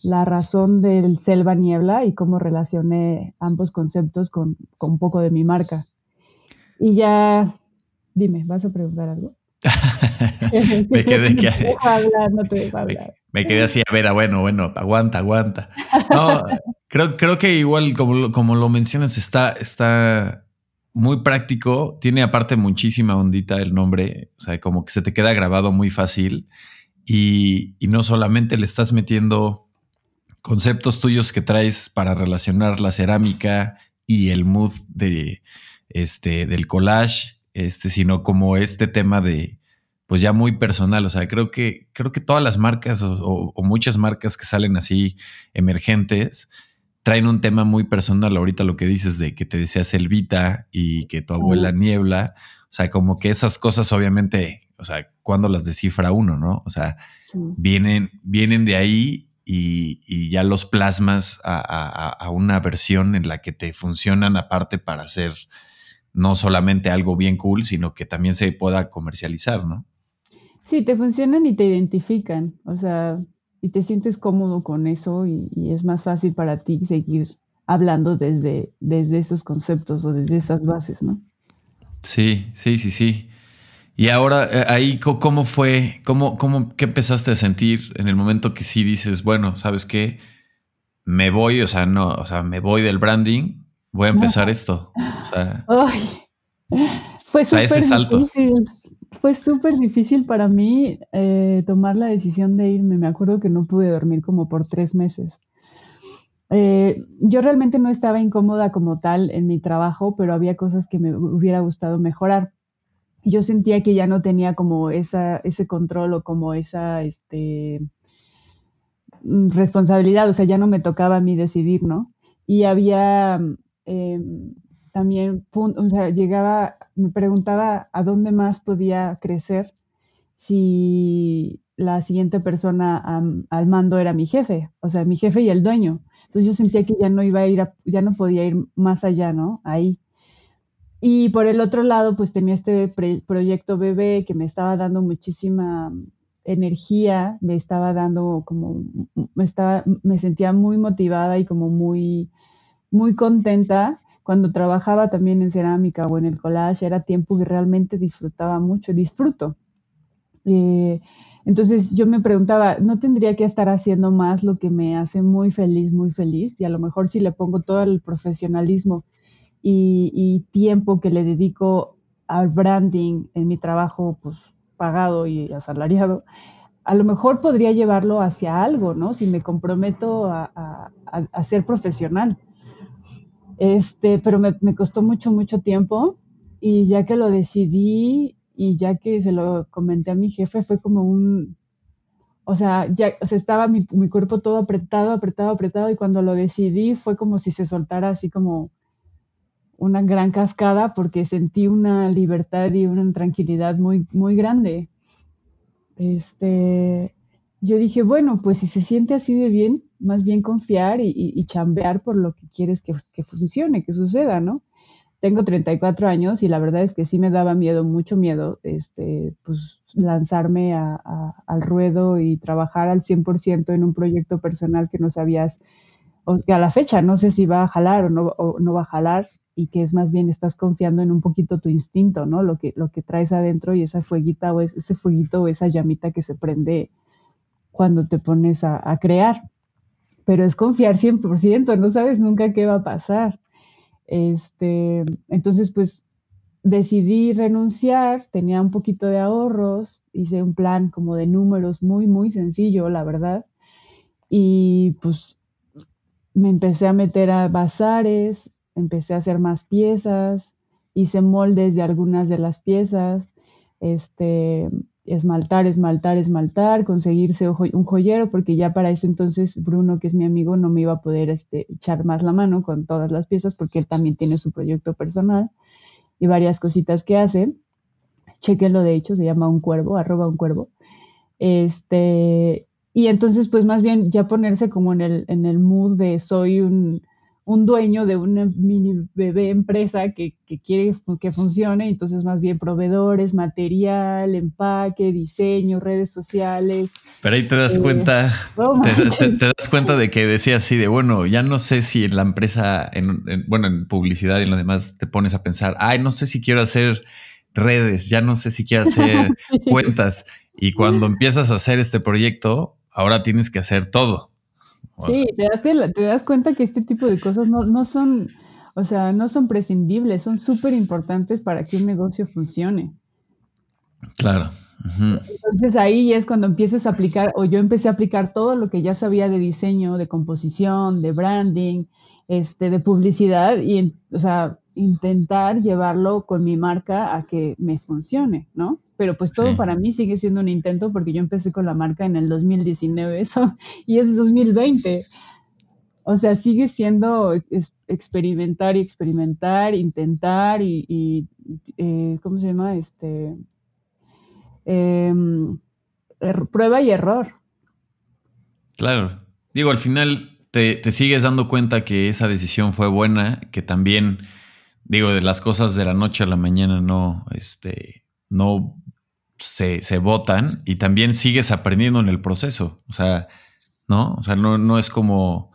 la razón del selva niebla y cómo relacioné ambos conceptos con, con un poco de mi marca. Y ya, dime, ¿vas a preguntar algo? me quedé Me, quedé así, a ver, bueno, bueno, aguanta, aguanta. No, creo, creo que igual, como, como lo mencionas, está, está muy práctico. Tiene aparte muchísima ondita el nombre. O sea, como que se te queda grabado muy fácil. Y, y no solamente le estás metiendo conceptos tuyos que traes para relacionar la cerámica y el mood de este del collage este, sino como este tema de, pues ya muy personal. O sea, creo que, creo que todas las marcas o, muchas marcas que salen así emergentes traen un tema muy personal. Ahorita lo que dices de que te deseas Elvita y que tu abuela niebla. O sea, como que esas cosas obviamente, o sea, cuando las descifra uno, ¿no? O sea, vienen, vienen de ahí y, ya los plasmas a, a, una versión en la que te funcionan aparte para hacer no solamente algo bien cool, sino que también se pueda comercializar, ¿no? Sí, te funcionan y te identifican, o sea, y te sientes cómodo con eso y, es más fácil para ti seguir hablando desde, desde esos conceptos o desde esas bases, ¿no? Sí, sí, sí, sí. Y ahora, eh, ahí, ¿cómo fue? ¿Cómo, cómo, qué empezaste a sentir en el momento que sí dices, bueno, ¿sabes qué? Me voy, o sea, no, o sea, me voy del branding, voy a empezar esto. O sea, fue súper difícil. Fue súper difícil para mí eh, tomar la decisión de irme. Me acuerdo que no pude dormir como por tres meses. Eh, yo realmente no estaba incómoda como tal en mi trabajo, pero había cosas que me hubiera gustado mejorar. Yo sentía que ya no tenía como esa, ese control o como esa este, mm, responsabilidad, o sea, ya no me tocaba a mí decidir, ¿no? Y había em, también, o sea, llegaba, me preguntaba a dónde más podía crecer si la siguiente persona al mando era mi jefe, o sea, mi jefe y el dueño. Entonces yo sentía que ya no iba a ir, ya no podía ir más allá, ¿no? Ahí. Y por el otro lado, pues tenía este proyecto bebé que me estaba dando muchísima energía, me estaba dando como, me estaba, me sentía muy motivada y como muy, muy contenta cuando trabajaba también en cerámica o en el collage, era tiempo que realmente disfrutaba mucho, disfruto. Eh, entonces yo me preguntaba, ¿no tendría que estar haciendo más lo que me hace muy feliz, muy feliz? Y a lo mejor si le pongo todo el profesionalismo y, tiempo que le dedico al branding en mi trabajo, pues pagado y asalariado, a lo mejor podría llevarlo hacia algo, ¿no? Si me comprometo a ser profesional. Este, pero me, costó mucho, mucho tiempo y ya que lo decidí y ya que se lo comenté a mi jefe, fue como un, o sea, ya o sea, estaba mi, mi, cuerpo todo apretado, apretado, apretado y cuando lo decidí fue como si se soltara así como una gran cascada porque sentí una libertad y una tranquilidad muy, muy grande. Este, yo dije, bueno, pues si se siente así de bien, más bien confiar y, chambear por lo que quieres que, funcione, que suceda, ¿no? Tengo 34 años y la verdad es que sí me daba miedo, mucho miedo, este, pues lanzarme al ruedo y trabajar al 100% en un proyecto personal que no sabías, o que a la fecha no sé si va a jalar o no, no va a jalar y que es más bien estás confiando en un poquito tu instinto, ¿no? Lo que, lo que traes adentro y esa fueguita o ese fueguito o esa llamita que se prende cuando te pones a, crear. Pero es confiar 100%, no sabes nunca qué va a pasar. Este, entonces, pues decidí renunciar, tenía un poquito de ahorros, hice un plan como de números muy, muy sencillo, la verdad. Y pues me empecé a meter a bazares, empecé a hacer más piezas, hice moldes de algunas de las piezas, este, esmaltar, esmaltar, esmaltar, conseguirse un joyero, porque ya para ese entonces Bruno, que es mi amigo, no me iba a poder este, echar más la mano con todas las piezas, porque él también tiene su proyecto personal y varias cositas que hace. Chequenlo, de hecho, se llama Un Cuervo, arroba Un Cuervo. Este, y entonces, pues más bien ya ponerse como en el, en el mood de soy un, un dueño de una mini bebé empresa que, quiere que funcione, entonces más bien proveedores, material, empaque, diseño, redes sociales. Pero ahí te das eh, cuenta, te, das cuenta de que decía así de, bueno, ya no sé si en la empresa, en, bueno, en publicidad y en lo demás te pones a pensar, ay, no sé si quiero hacer redes, ya no sé si quiero hacer cuentas. Y cuando empiezas a hacer este proyecto, ahora tienes que hacer todo. Sí, te das, te das cuenta que este tipo de cosas no, no son, o sea, no son prescindibles, son súper importantes para que un negocio funcione. Claro. Entonces ahí es cuando empiezas a aplicar, o yo empecé a aplicar todo lo que ya sabía de diseño, de composición, de branding, este, de publicidad, y, o sea, intentar llevarlo con mi marca a que me funcione, ¿no? pero pues todo para mí sigue siendo un intento porque yo empecé con la marca en el 2019 eso, y es 2020. O sea, sigue siendo experimentar y experimentar, intentar y, eh, ¿cómo se llama? Este, em, prueba y error. Claro. Digo, al final te, te, sigues dando cuenta que esa decisión fue buena, que también, digo, de las cosas de la noche a la mañana no, este, no se, se botan y también sigues aprendiendo en el proceso. O sea, ¿no? O sea, no, no es como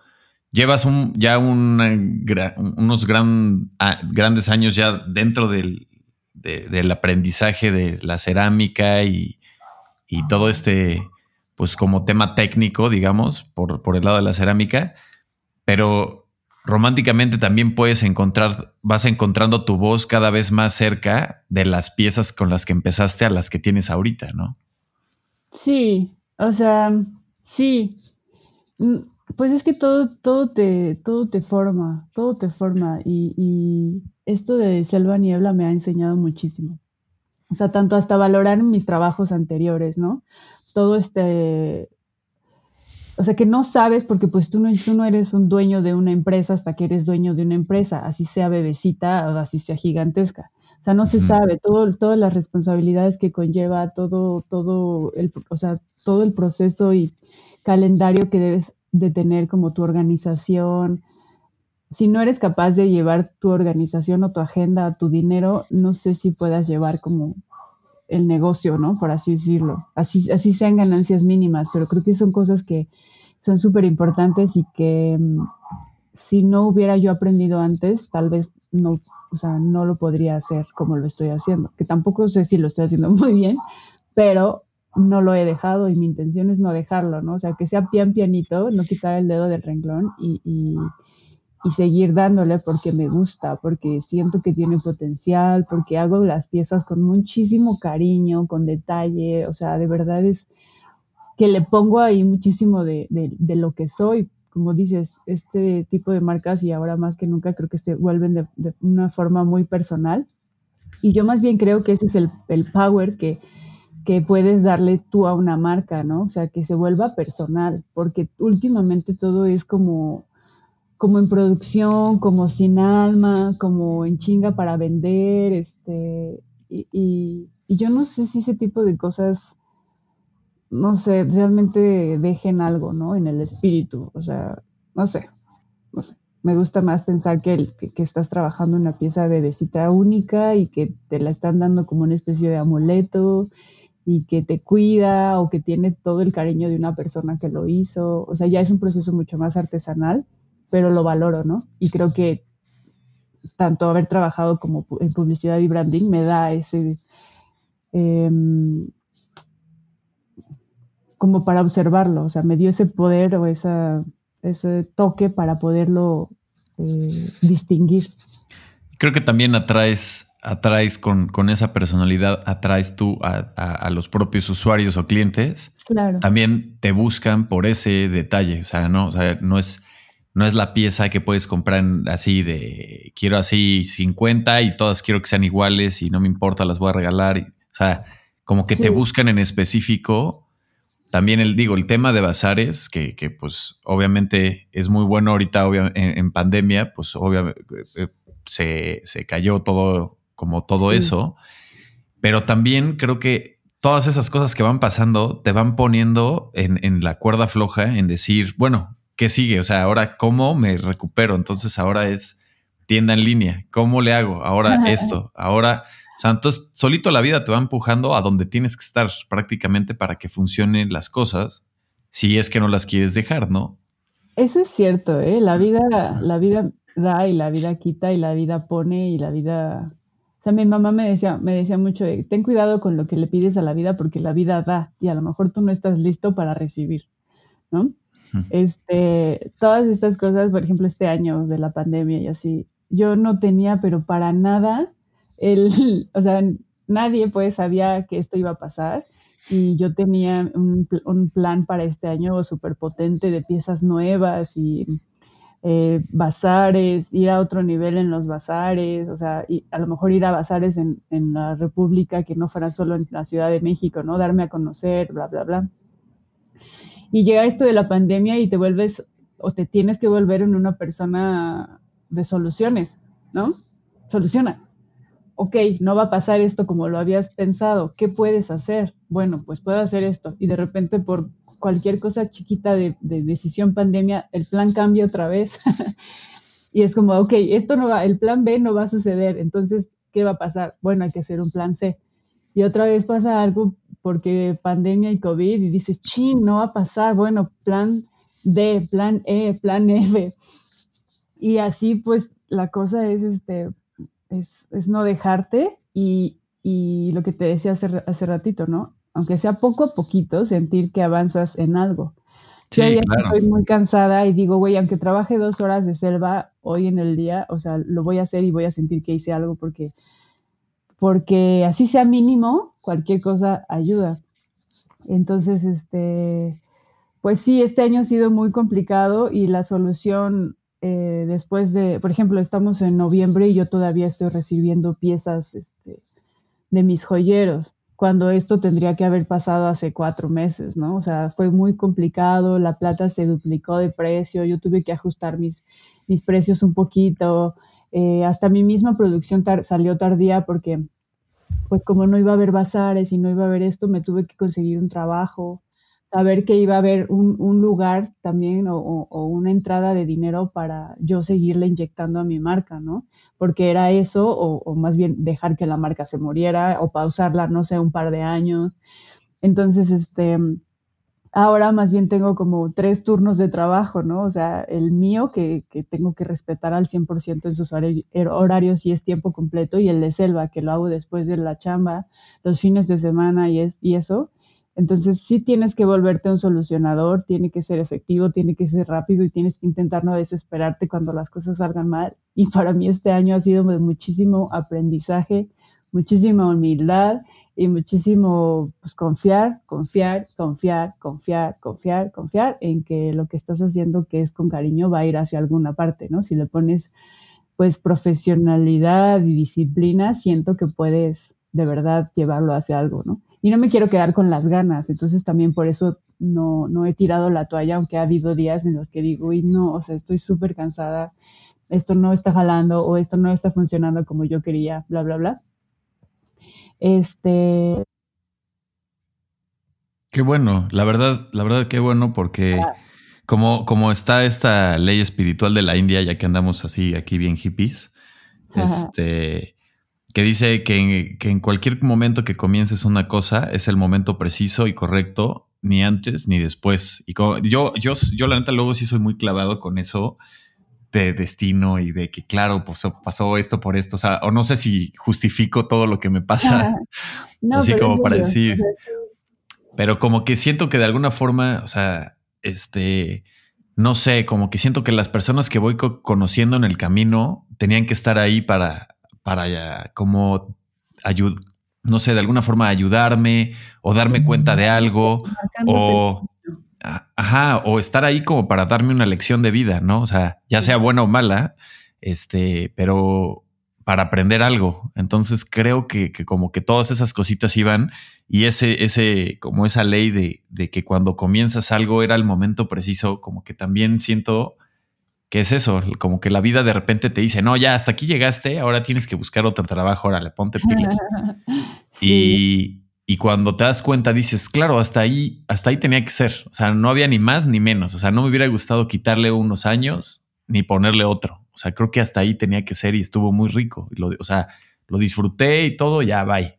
llevas un, ya unos gran, grandes años ya dentro del, del, aprendizaje de la cerámica y, y, todo este, pues como tema técnico, digamos, por, por el lado de la cerámica, pero románticamente también puedes encontrar, vas encontrando tu voz cada vez más cerca de las piezas con las que empezaste a las que tienes ahorita, ¿no? Sí, o sea, sí. Pues es que todo, todo te, todo te forma, todo te forma. Y, esto de Selva Niebla me ha enseñado muchísimo. O sea, tanto hasta valorar mis trabajos anteriores, ¿no? Todo este. O sea, que no sabes porque pues tú no, tú no eres un dueño de una empresa hasta que eres dueño de una empresa, así sea bebecita o así sea gigantesca. O sea, no se sabe todo, todas las responsabilidades que conlleva todo, todo el, o sea, todo el proceso y calendario que debes de tener como tu organización. Si no eres capaz de llevar tu organización o tu agenda, tu dinero, no sé si puedas llevar como el negocio, ¿no? Por así decirlo. Así, así sean ganancias mínimas, pero creo que son cosas que son súper importantes y que mm, si no hubiera yo aprendido antes, tal vez no, o sea, no lo podría hacer como lo estoy haciendo. Que tampoco sé si lo estoy haciendo muy bien, pero no lo he dejado y mi intención es no dejarlo, ¿no? O sea, que sea pian pianito, no quitar el dedo del renglón y, y, seguir dándole porque me gusta, porque siento que tiene potencial, porque hago las piezas con muchísimo cariño, con detalle, o sea, de verdad es que le pongo ahí muchísimo de, de, lo que soy. Como dices, este tipo de marcas y ahora más que nunca creo que se vuelven de, de una forma muy personal. Y yo más bien creo que ese es el, el power que, que puedes darle tú a una marca, ¿no? O sea, que se vuelva personal, porque últimamente todo es como, como en producción, como sin alma, como en chinga para vender, este, y, yo no sé si ese tipo de cosas, no sé, realmente dejen algo, ¿no? En el espíritu, o sea, no sé, no sé. Me gusta más pensar que, que, estás trabajando una pieza bebecita única y que te la están dando como una especie de amuleto y que te cuida o que tiene todo el cariño de una persona que lo hizo. O sea, ya es un proceso mucho más artesanal, pero lo valoro, ¿no? Y creo que tanto haber trabajado como en publicidad y branding me da ese... Em, como para observarlo, o sea, me dio ese poder o esa, ese toque para poderlo eh, distinguir. Creo que también atraes atraes con, con esa personalidad, atraes tú a, los propios usuarios o clientes, claro. también te buscan por ese detalle. O sea, no, o sea, no es, no es la pieza que puedes comprar así de quiero así 50 y todas quiero que sean iguales y no me importa, las voy a regalar. o sea, como que te buscan en específico. También el digo, el tema de bazares, que, que pues obviamente es muy bueno ahorita en, en pandemia, pues obviamente eh, se, se cayó todo como todo eso, pero también creo que todas esas cosas que van pasando te van poniendo en, la cuerda floja en decir, bueno, ¿qué sigue? O sea, ahora cómo me recupero. Entonces ahora es tienda en línea. ¿Cómo le hago? Ahora esto, ahora... O sea, entonces solito la vida te va empujando a donde tienes que estar prácticamente para que funcionen las cosas, si es que no las quieres dejar, ¿no? Eso es cierto, ¿eh? La vida, la vida da y la vida quita y la vida pone y la vida o sea, mi mamá me decía, me decía mucho, ten cuidado con lo que le pides a la vida porque la vida da y a lo mejor tú no estás listo para recibir, ¿no? Este, todas estas cosas, por ejemplo, este año de la pandemia y así, yo no tenía, pero para nada, el, o sea, nadie pues sabía que esto iba a pasar y yo tenía un, un plan para este año súper potente de piezas nuevas y eh, bazares, ir a otro nivel en los bazares, o sea, y a lo mejor ir a bazares en, en, la República que no fuera solo en la Ciudad de México, ¿no? Darme a conocer, bla, bla, bla. Y llega esto de la pandemia y te vuelves o te tienes que volver en una persona de soluciones, ¿no? Soluciona. Ok, no va a pasar esto como lo habías pensado. ¿Qué puedes hacer? Bueno, pues puedo hacer esto. Y de repente por cualquier cosa chiquita de, decisión pandemia, el plan cambia otra vez. y es como, ok, esto no va, el plan B no va a suceder, entonces, ¿qué va a pasar? Bueno, hay que hacer un plan C. y otra vez pasa algo porque pandemia y COVID y dices, chin, no va a pasar, bueno, plan D, plan E, plan F. Y así pues la cosa es, este, es, no dejarte y, lo que te decía hace, hace ratito, ¿no? Aunque sea poco a poquito, sentir que avanzas en algo. Sí, Yo estoy muy cansada y digo, güey, aunque trabaje dos horas de selva hoy en el día, o sea, lo voy a hacer y voy a sentir que hice algo porque, porque así sea mínimo, cualquier cosa ayuda. Entonces, este, pues sí, este año ha sido muy complicado y la solución eh, después de, por ejemplo, estamos en noviembre y yo todavía estoy recibiendo piezas este, de mis joyeros, cuando esto tendría que haber pasado hace cuatro meses, ¿no? O sea, fue muy complicado, la plata se duplicó de precio, yo tuve que ajustar mis, mis precios un poquito, eh, hasta mi misma producción salió tardía porque, pues como no iba a haber bazares y no iba a haber esto, me tuve que conseguir un trabajo saber que iba a haber un, lugar también o, una entrada de dinero para yo seguirle inyectando a mi marca, ¿no? Porque era eso, o, más bien dejar que la marca se muriera o pausarla, no sé, un par de años. Entonces, este, ahora más bien tengo como tres turnos de trabajo, ¿no? O sea, el mío que, que tengo que respetar al 100% en sus horarios y es tiempo completo, y el de Selva, que lo hago después de la chamba, los fines de semana y, es, y eso entonces sí tienes que volverte un solucionador, tiene que ser efectivo, tiene que ser rápido y tienes que intentar no desesperarte cuando las cosas salgan mal. Y para mí este año ha sido de muchísimo aprendizaje, muchísima humildad y muchísimo pues, confiar, confiar, confiar, confiar, confiar, confiar en que lo que estás haciendo que es con cariño va a ir hacia alguna parte, ¿no? Si le pones pues profesionalidad y disciplina, siento que puedes de verdad llevarlo hacia algo, ¿no? y no me quiero quedar con las ganas. Entonces también por eso no, no he tirado la toalla, aunque ha habido días en los que digo, uy, no, o sea, estoy súper cansada, esto no está jalando o esto no está funcionando como yo quería, bla, bla, bla. Este... Qué bueno, la verdad, la verdad, qué bueno porque... Ah. Como, como está esta ley espiritual de la India, ya que andamos así aquí bien hippies, este, que dice que en, cualquier momento que comiences una cosa es el momento preciso y correcto, ni antes ni después. Y yo, yo, yo la neta luego sí soy muy clavado con eso de destino y de que claro, pues pasó esto por esto, o sea, o no sé si justifico todo lo que me pasa, así como para decir, pero como que siento que de alguna forma, o sea, este, no sé, como que siento que las personas que voy conociendo en el camino tenían que estar ahí para para como ayudar, no sé, de alguna forma ayudarme o darme cuenta de algo o, ajá, o estar ahí como para darme una lección de vida, ¿no? O sea, ya sea buena o mala, este, pero para aprender algo. Entonces creo que, como que todas esas cositas iban y ese, ese, como esa ley de, de que cuando comienzas algo era el momento preciso, como que también siento que es eso, como que la vida de repente te dice, no, ya hasta aquí llegaste, ahora tienes que buscar otro trabajo, órale, ponte pilas. y, y, cuando te das cuenta dices, claro, hasta ahí, hasta ahí tenía que ser, o sea, no había ni más ni menos, o sea, no me hubiera gustado quitarle unos años ni ponerle otro, o sea, creo que hasta ahí tenía que ser y estuvo muy rico, lo, o sea, lo disfruté y todo, ya, bye.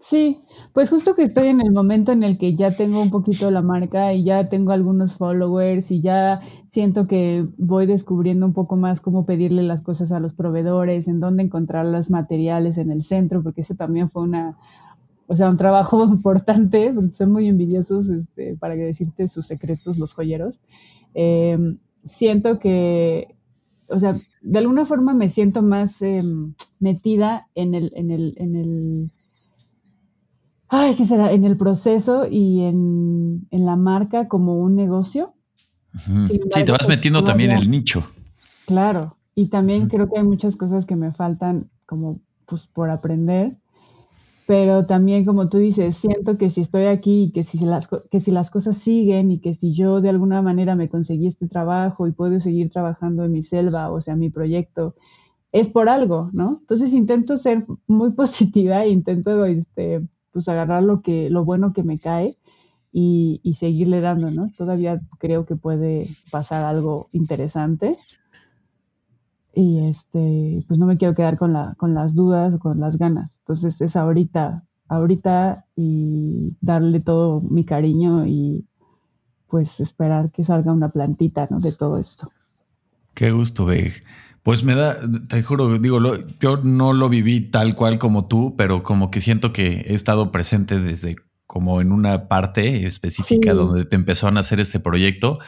Sí, pues justo que estoy en el momento en el que ya tengo un poquito la marca y ya tengo algunos followers y ya siento que voy descubriendo un poco más cómo pedirle las cosas a los proveedores, en dónde encontrar los materiales en el centro, porque eso también fue una, o sea, un trabajo importante, porque son muy envidiosos este, para decirte sus secretos los joyeros. Em, siento que, o sea, de alguna forma me siento más em, metida en el, en el, en el ay, ¿qué será? En el proceso y en, la marca como un negocio. sí, te vas pues, metiendo también en el nicho. Claro, y también creo que hay muchas cosas que me faltan como pues por aprender, pero también como tú dices, siento que si estoy aquí y que si las, que si las cosas siguen y que si yo de alguna manera me conseguí este trabajo y puedo seguir trabajando en mi selva, o sea, mi proyecto, es por algo, ¿no? Entonces intento ser muy positiva e intento este, pues agarrar lo que, lo bueno que me cae y, seguirle dando, ¿no? Todavía creo que puede pasar algo interesante. Y este, pues no me quiero quedar con, la, con las dudas o con las ganas. Entonces es ahorita, ahorita y darle todo mi cariño y pues esperar que salga una plantita, ¿no? De todo esto. Qué gusto, Beg. Pues me da, te juro, digo, yo no lo viví tal cual como tú, pero como que siento que he estado presente desde como en una parte específica donde te empezó a nacer este proyecto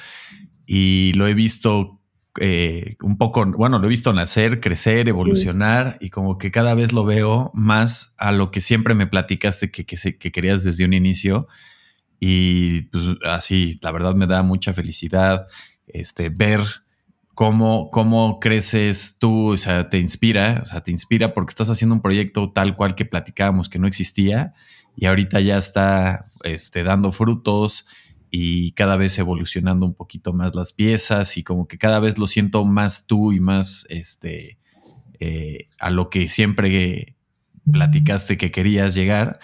y lo he visto eh, un poco, bueno, lo he visto nacer, crecer, evolucionar y como que cada vez lo veo más a lo que siempre me platicaste que, que, querías desde un inicio. Y pues así, la verdad me da mucha felicidad este, ver cómo, cómo creces tú, o sea, te inspira, o sea, te inspira porque estás haciendo un proyecto tal cual que platicábamos que no existía y ahorita ya está este, dando frutos y cada vez evolucionando un poquito más las piezas y como que cada vez lo siento más tú y más este eh, a lo que siempre platicaste que querías llegar.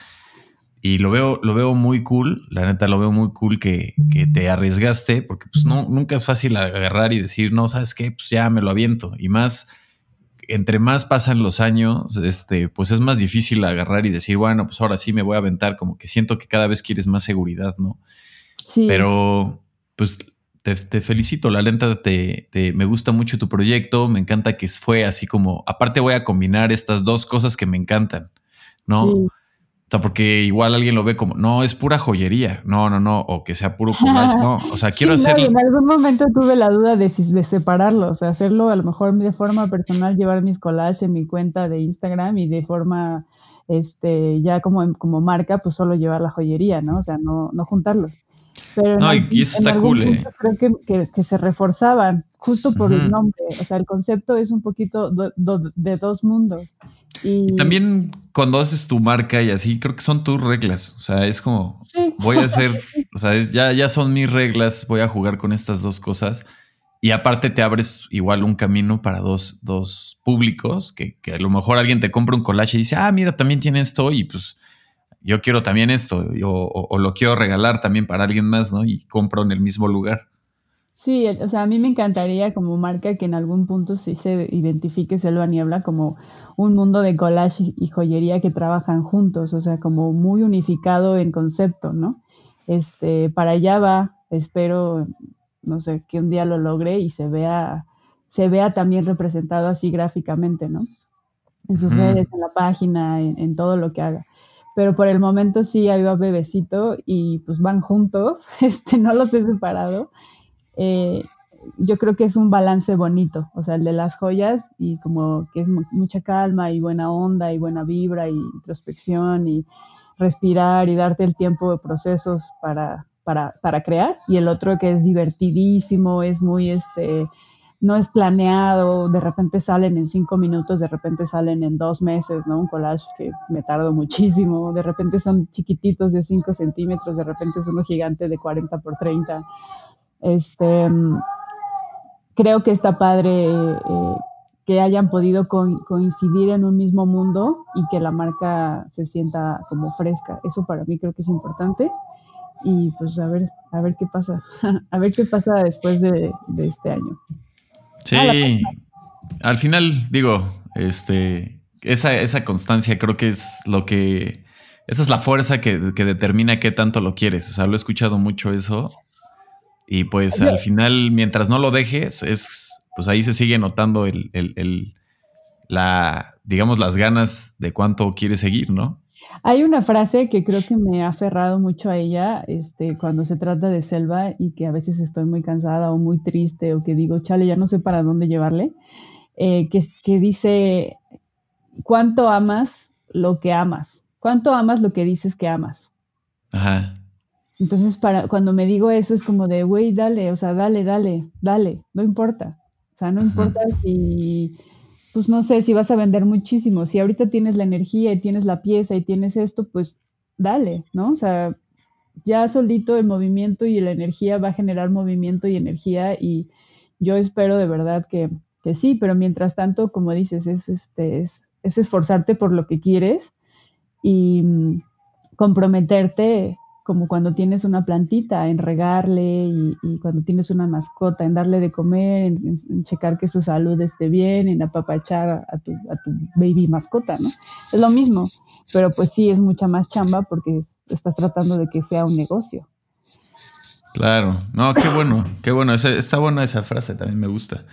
Y lo veo lo veo muy cool la neta lo veo muy cool que, te arriesgaste porque pues no nunca es fácil agarrar y decir no sabes qué pues ya me lo aviento y más entre más pasan los años, este, pues es más difícil agarrar y decir, bueno, pues ahora sí me voy a aventar, como que siento que cada vez quieres más seguridad, ¿no? Pero, pues te, felicito, la lenta, te, me gusta mucho tu proyecto, me encanta que fue así como, aparte voy a combinar estas dos cosas que me encantan, ¿no? O sea, porque igual alguien lo ve como, no, es pura joyería, no, no, no, o que sea puro collage, no, o sea, quiero hacer... en algún momento tuve la duda de, de separarlo, o sea, hacerlo a lo mejor de forma personal, llevar mis collages en mi cuenta de Instagram y de forma, este, ya como, como marca, pues solo llevar la joyería, ¿no? O sea, no, no juntarlos. Pero no, y eso está cool. Eh. Creo que, que, se reforzaban justo por el nombre. O sea, el concepto es un poquito de dos mundos. Y... también cuando haces tu marca y así, creo que son tus reglas. O sea, es como, voy a hacer, o sea, ya, ya son mis reglas, voy a jugar con estas dos cosas. Y aparte te abres igual un camino para dos, dos públicos, que, que, a lo mejor alguien te compra un collage y dice, ah, mira, también tiene esto y pues yo quiero también esto, o, lo quiero regalar también para alguien más, ¿no? Y compro en el mismo lugar. Sí, o sea, a mí me encantaría como marca que en algún punto sí se identifique Selva Niebla como un mundo de collage y joyería que trabajan juntos, o sea, como muy unificado en concepto, ¿no? Este, para allá va, espero, no sé, que un día lo logre y se vea, se vea también representado así gráficamente, ¿no? En sus redes, en la página, en todo lo que haga pero por el momento sí hay un bebecito y pues van juntos, este, no los he separado. Eh, yo creo que es un balance bonito, o sea, el de las joyas y como que es mucha calma y buena onda y buena vibra y introspección y respirar y darte el tiempo de procesos para, para, para crear y el otro que es divertidísimo, es muy este no es planeado, de repente salen en cinco minutos, de repente salen en dos meses, ¿no? Un collage que me tardo muchísimo, de repente son chiquititos de cinco centímetros, de repente es uno gigante de 40 por 30. Este, creo que está padre eh, que hayan podido coincidir en un mismo mundo y que la marca se sienta como fresca. Eso para mí creo que es importante. Y pues a ver, a ver qué pasa, a ver qué pasa después de este año. Sí, al final digo, este, esa, esa constancia creo que es lo que, esa es la fuerza que, determina qué tanto lo quieres. O sea, lo he escuchado mucho eso. Y pues al final, mientras no lo dejes, es, pues ahí se sigue notando el, el, el, la, digamos, las ganas de cuánto quieres seguir, ¿no? Hay una frase que creo que me ha aferrado mucho a ella este, cuando se trata de selva y que a veces estoy muy cansada o muy triste o que digo, chale, ya no sé para dónde llevarle, eh, que, que dice, ¿cuánto amas lo que amas? ¿Cuánto amas lo que dices que amas? Ajá. Entonces, para, cuando me digo eso es como de, güey, dale, o sea, dale, dale, dale, no importa. O sea, no importa si pues no sé, si vas a vender muchísimo, si ahorita tienes la energía y tienes la pieza y tienes esto, pues dale, ¿no? O sea, ya solito el movimiento y la energía va a generar movimiento y energía y yo espero de verdad que, que sí, pero mientras tanto, como dices, es, este, es, esforzarte por lo que quieres y mm, comprometerte como cuando tienes una plantita, en regarle y, cuando tienes una mascota, en darle de comer, en, checar que su salud esté bien, en apapachar a tu, a tu baby mascota, ¿no? Es lo mismo, pero pues sí es mucha más chamba porque estás tratando de que sea un negocio. Claro, no, qué bueno, qué bueno, está buena esa frase, también me gusta.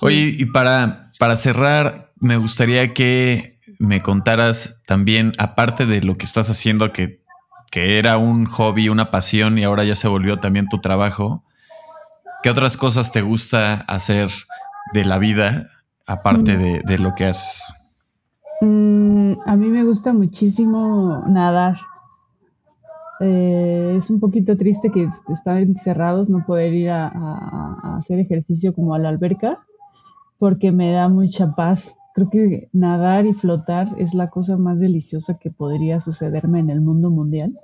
Oye, y para, para cerrar, me gustaría que me contaras también, aparte de lo que estás haciendo, que, que era un hobby, una pasión y ahora ya se volvió también tu trabajo, ¿qué otras cosas te gusta hacer de la vida, aparte mm. de, lo que haces? Mm, a mí me gusta muchísimo nadar. Eh, es un poquito triste que están encerrados, no poder ir a, hacer ejercicio como a la alberca, porque me da mucha paz. Creo que nadar y flotar es la cosa más deliciosa que podría sucederme en el mundo mundial.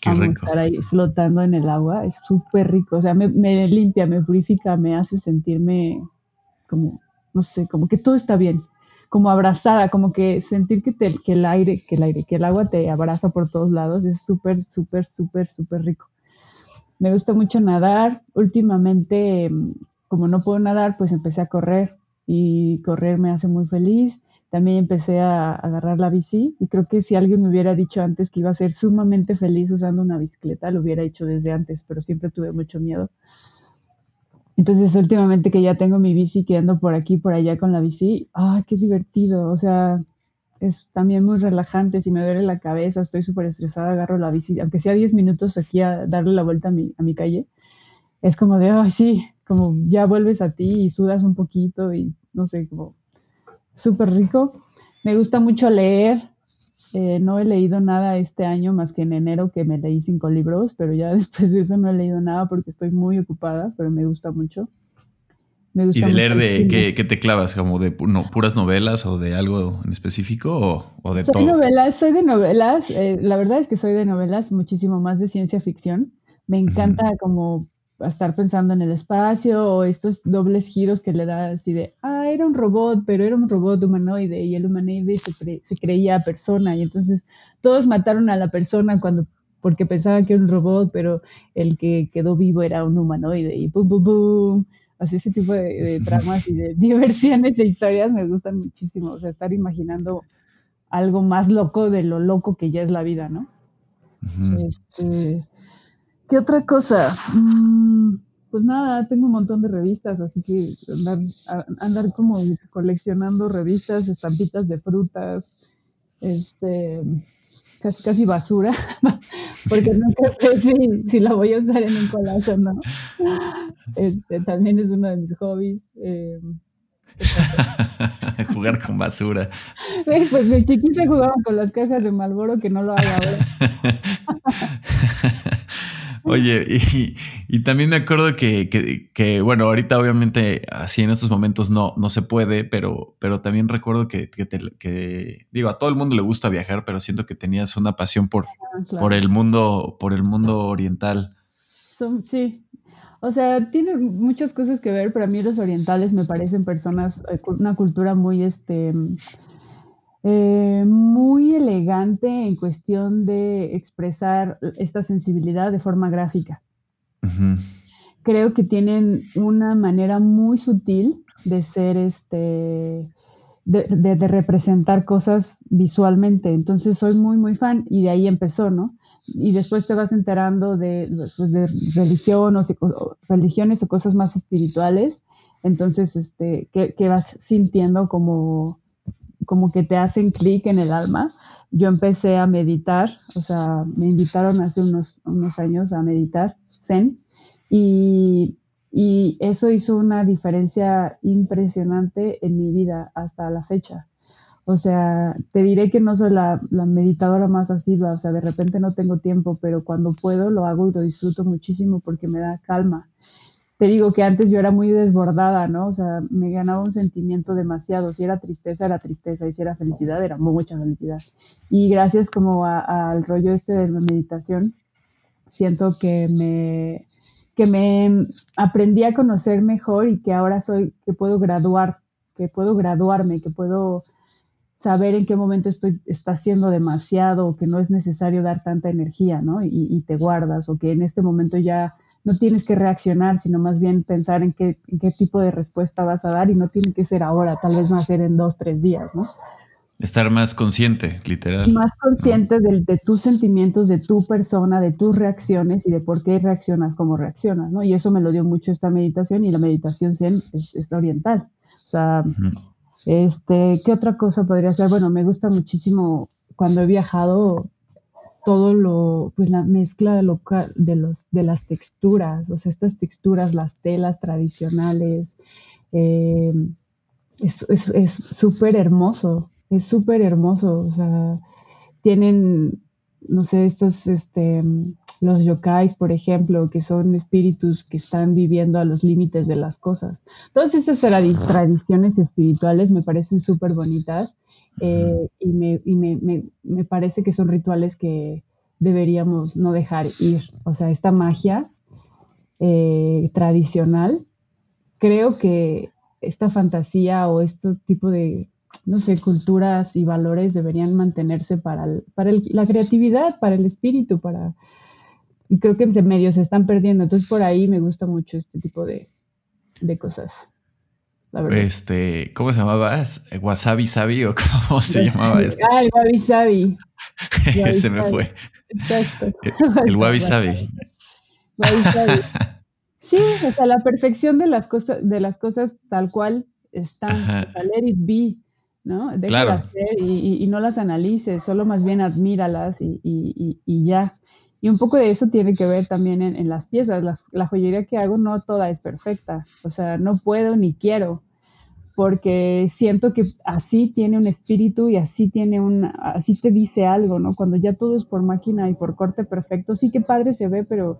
Qué rico. Estar ahí flotando en el agua es súper rico. O sea, me, me limpia, me purifica, me hace sentirme como, no sé, como que todo está bien como abrazada, como que sentir que, te, que el aire, que el aire, que el agua te abraza por todos lados, es súper, súper, súper, súper rico. Me gusta mucho nadar. Últimamente, como no puedo nadar, pues empecé a correr y correr me hace muy feliz. También empecé a agarrar la bici y creo que si alguien me hubiera dicho antes que iba a ser sumamente feliz usando una bicicleta, lo hubiera hecho desde antes, pero siempre tuve mucho miedo. Entonces, últimamente que ya tengo mi bici, que ando por aquí, por allá con la bici, ¡ay, qué divertido! O sea, es también muy relajante. Si me duele la cabeza, estoy súper estresada, agarro la bici, aunque sea 10 minutos aquí a darle la vuelta a mi, a mi calle, es como de, ay, sí, como ya vuelves a ti y sudas un poquito y no sé, como súper rico. Me gusta mucho leer, eh, no he leído nada este año más que en enero que me leí cinco libros, pero ya después de eso no he leído nada porque estoy muy ocupada, pero me gusta mucho. ¿Y de leer de qué, te clavas? ¿Como de puras novelas o de algo en específico o, de soy Novelas, soy de novelas, eh, la verdad es que soy de novelas muchísimo más de ciencia ficción. Me encanta como estar pensando en el espacio o estos dobles giros que le da así de, ah, era un robot, pero era un robot humanoide y el humanoide se, se creía persona y entonces todos mataron a la persona cuando porque pensaban que era un robot, pero el que quedó vivo era un humanoide y pum, pum, pum. Así ese tipo de, tramas y de diversiones e historias me gustan muchísimo. O sea, estar imaginando algo más loco de lo loco que ya es la vida, ¿no? este, ¿Qué otra cosa? Mm, pues nada, tengo un montón de revistas, así que andar, andar como coleccionando revistas, estampitas de frutas, este, casi, casi basura, porque nunca sé si, si, la voy a usar en un collage o no. Este, también es uno de mis hobbies. Eh, Jugar con basura. pues de chiquita jugaba con las cajas de Malboro que no lo haga ahora. Oye, y, también me acuerdo que, que, bueno, ahorita obviamente así en estos momentos no, no se puede, pero, pero también recuerdo que, que, digo, a todo el mundo le gusta viajar, pero siento que tenías una pasión por, ah, por el mundo, por el mundo oriental. sí, o sea, tiene muchas cosas que ver, pero a mí los orientales me parecen personas, eh, una cultura muy, este, eh, muy elegante en cuestión de expresar esta sensibilidad de forma gráfica. Creo que tienen una manera muy sutil de ser este. De, representar cosas visualmente. Entonces soy muy, muy fan y de ahí empezó, ¿no? Y después te vas enterando de, pues, de religión o, religiones o cosas más espirituales. Entonces, este, que vas sintiendo como, como que te hacen clic en el alma. Yo empecé a meditar, o sea, me invitaron hace unos, años a meditar Zen y, y eso hizo una diferencia impresionante en mi vida hasta la fecha. O sea, te diré que no soy la, la, meditadora más asidua, o sea, de repente no tengo tiempo, pero cuando puedo lo hago y lo disfruto muchísimo porque me da calma te digo que antes yo era muy desbordada, ¿no? O sea, me ganaba un sentimiento demasiado. Si era tristeza, era tristeza. Y si era felicidad, era mucha felicidad. Y gracias como al rollo este de la meditación, siento que me, que me aprendí a conocer mejor y que ahora soy, que puedo graduar, que puedo graduarme, que puedo saber en qué momento estoy, está haciendo demasiado que no es necesario dar tanta energía, ¿no? Y, te guardas o que en este momento ya no tienes que reaccionar, sino más bien pensar en qué, en qué tipo de respuesta vas a dar y no tiene que ser ahora, tal vez va a ser en dos, tres días, ¿no? Estar más consciente, literal. Más consciente de, de, tus sentimientos, de tu persona, de tus reacciones y de por qué reaccionas como reaccionas, ¿no? Y eso me lo dio mucho esta meditación y la meditación Zen es, oriental. O sea, este, ¿qué otra cosa podría ser? Bueno, me gusta muchísimo cuando he viajado todo lo, pues la mezcla de, lo, de, los, de las texturas, o sea, estas texturas, las telas tradicionales, eh, es súper hermoso es súper hermoso, o sea, tienen, no sé, estos, este, los yokais, por ejemplo, que son espíritus que están viviendo a los límites de las cosas. Todas esas tradiciones espirituales me parecen súper bonitas eh, y, me, y me, me, me, parece que son rituales que deberíamos no dejar ir. O sea, esta magia eh, tradicional, creo que esta fantasía o este tipo de no sé, culturas y valores deberían mantenerse para, para la creatividad, para el espíritu, para... Y creo que en medio se están perdiendo. Entonces por ahí me gusta mucho este tipo de, cosas. Este, ¿cómo se llamaba? ¿Wasabi Sabi o cómo se llamaba esto? Ah, el Wabi Sabi. se me fue. Exacto. El, Wabi Sabi. Sí, o sea, la perfección de las cosas, de las cosas tal cual están. let it be. ¿no? claro. y, no las analices, solo más bien admíralas y, ya. Y un poco de eso tiene que ver también en, las piezas. la joyería que hago no toda es perfecta, o sea, no puedo ni quiero, porque siento que así tiene un espíritu y así tiene un, así te dice algo, ¿no? Cuando ya todo es por máquina y por corte perfecto, sí que padre se ve, pero,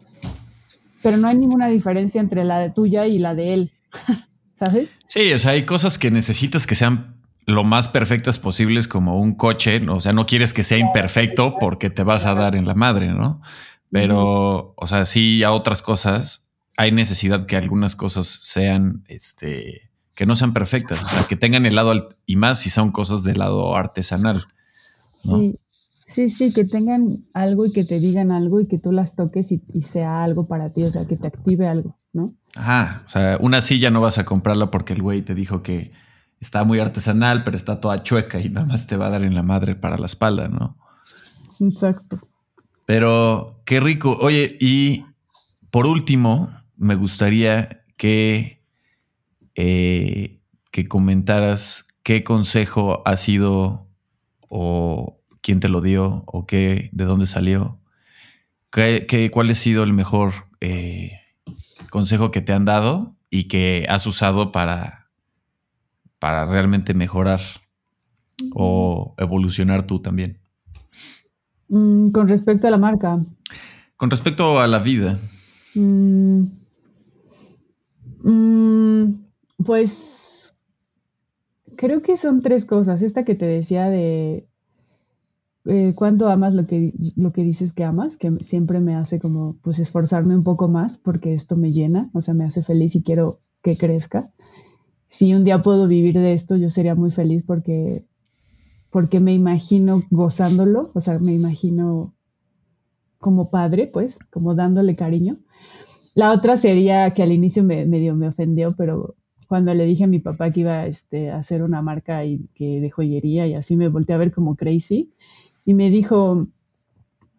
pero no hay ninguna diferencia entre la de tuya y la de él, ¿sabes? Sí, o sea, hay cosas que necesitas que sean lo más perfectas posibles como un coche, o sea, no quieres que sea imperfecto porque te vas a dar en la madre, ¿no? Pero, o sea, sí a otras cosas hay necesidad que algunas cosas sean, este, que no sean perfectas, o sea, que tengan el lado, y más si son cosas del lado artesanal, ¿no? Sí. Sí, sí, que tengan algo y que te digan algo y que tú las toques y, y, sea algo para ti, o sea, que te active algo, ¿no? Ajá, o sea, una silla no vas a comprarla porque el güey te dijo que está muy artesanal, pero está toda chueca y nada más te va a dar en la madre para la espalda, ¿no? Exacto. Pero qué rico. Oye, y por último, me gustaría que, eh, que comentaras qué consejo ha sido o quién te lo dio o qué, de dónde salió. ¿Qué, cuál ha sido el mejor eh, consejo que te han dado y que has usado para para realmente mejorar o evolucionar tú también? Mm, con respecto a la marca. Con respecto a la vida. Mm, mm, pues creo que son tres cosas. Esta que te decía de eh, cuánto amas lo que, lo que dices que amas, que siempre me hace como pues esforzarme un poco más porque esto me llena, o sea, me hace feliz y quiero que crezca si un día puedo vivir de esto, yo sería muy feliz porque, porque me imagino gozándolo, o sea, me imagino como padre, pues, como dándole cariño. La otra sería que al inicio me, medio me ofendió, pero cuando le dije a mi papá que iba este, a hacer una marca y que de joyería y así me volteé a ver como crazy y me dijo,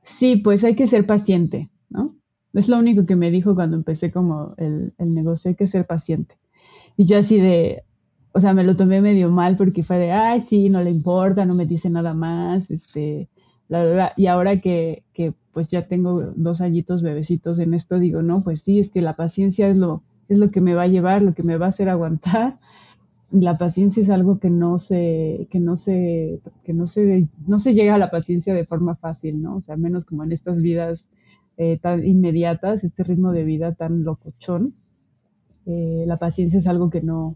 sí, pues hay que ser paciente, ¿no? Es lo único que me dijo cuando empecé como el, el negocio, hay que ser paciente. Y yo así de, o sea, me lo tomé medio mal porque fue de, ay, sí, no le importa, no me dice nada más, este, la verdad. Y ahora que, que pues ya tengo dos añitos bebecitos en esto, digo, no, pues sí, es que la paciencia es lo, es lo que me va a llevar, lo que me va a hacer aguantar. La paciencia es algo que no se, que no se, que no se, no se llega a la paciencia de forma fácil, ¿no? O sea, menos como en estas vidas eh, tan inmediatas, este ritmo de vida tan locochón eh, la paciencia es algo que no,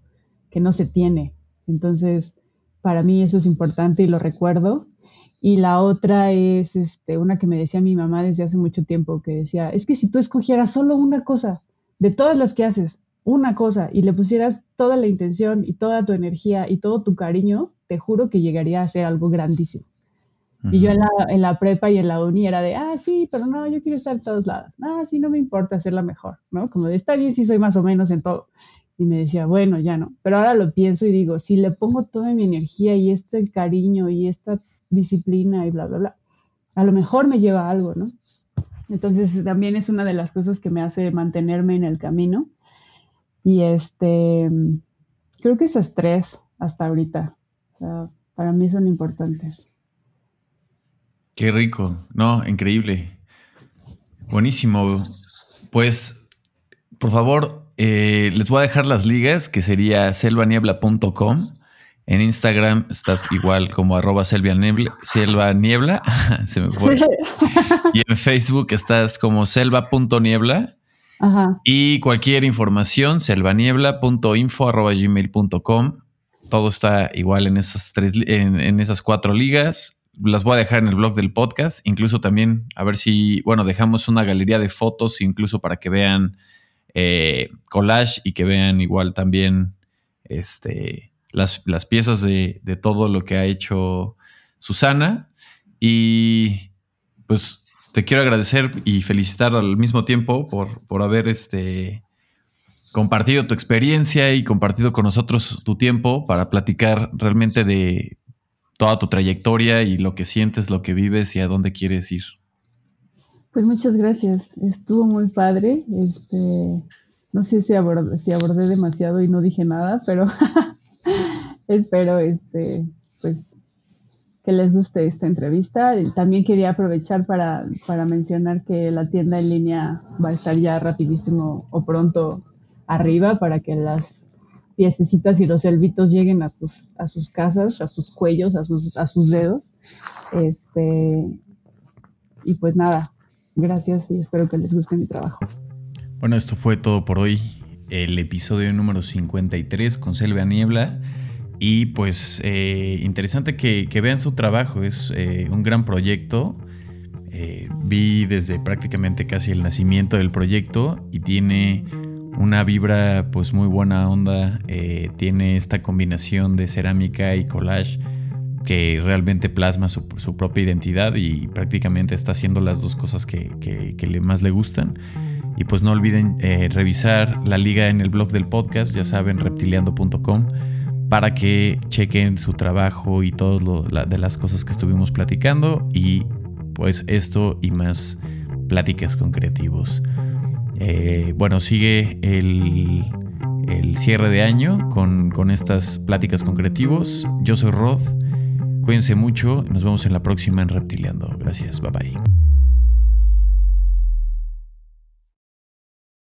que no se tiene. Entonces, para mí eso es importante y lo recuerdo. Y la otra es este, una que me decía mi mamá desde hace mucho tiempo, que decía, es que si tú escogieras solo una cosa, de todas las que haces, una cosa, y le pusieras toda la intención y toda tu energía y todo tu cariño, te juro que llegaría a ser algo grandísimo. Y yo en la, en la, prepa y en la uni era de, ah, sí, pero no, yo quiero estar en todos lados. Ah, sí, no me importa hacerla mejor, ¿no? Como de, está bien si soy más o menos en todo. Y me decía, bueno, ya no. Pero ahora lo pienso y digo, si le pongo toda mi energía y este cariño y esta disciplina y bla, bla, bla, a lo mejor me lleva a algo, ¿no? Entonces también es una de las cosas que me hace mantenerme en el camino. Y este, creo que esas tres hasta ahorita, o sea, para mí son importantes. Qué rico, no, increíble. Buenísimo. Pues, por favor, eh, les voy a dejar las ligas, que sería selvaniebla.com. En Instagram estás igual como arroba selva niebla, se me fue. y en Facebook estás como selva.niebla. Y cualquier información, selvaniebla.info arroba gmail.com. Todo está igual en esas tres, en esas cuatro ligas las voy a dejar en el blog del podcast, incluso también a ver si, bueno, dejamos una galería de fotos, incluso para que vean eh, collage y que vean igual también este, las, piezas de, todo lo que ha hecho Susana. Y pues te quiero agradecer y felicitar al mismo tiempo por, por haber este, compartido tu experiencia y compartido con nosotros tu tiempo para platicar realmente de toda tu trayectoria y lo que sientes, lo que vives y a dónde quieres ir. Pues muchas gracias. Estuvo muy padre. Este, no sé si abordé, si abordé demasiado y no dije nada, pero espero este, pues, que les guste esta entrevista. También quería aprovechar para, para mencionar que la tienda en línea va a estar ya rapidísimo o pronto arriba para que las piececitas y los selvitos lleguen a sus, a sus casas, a sus cuellos, a sus, a sus dedos. Este, y pues nada, gracias y espero que les guste mi trabajo. Bueno, esto fue todo por hoy. El episodio número 53 con Selva Niebla. Y pues eh, interesante que, vean su trabajo, es eh, un gran proyecto. Eh, vi desde prácticamente casi el nacimiento del proyecto y tiene una vibra pues muy buena onda, eh, tiene esta combinación de cerámica y collage que realmente plasma su, propia identidad y prácticamente está haciendo las dos cosas que, más le gustan. Y pues no olviden eh, revisar la liga en el blog del podcast, ya saben, reptiliando.com, para que chequen su trabajo y todas de las cosas que estuvimos platicando y pues esto y más pláticas con creativos. Eh, bueno, sigue el, cierre de año con, con estas pláticas con creativos. Yo soy Rod. Cuídense mucho. Nos vemos en la próxima en Reptiliando. Gracias. Bye bye.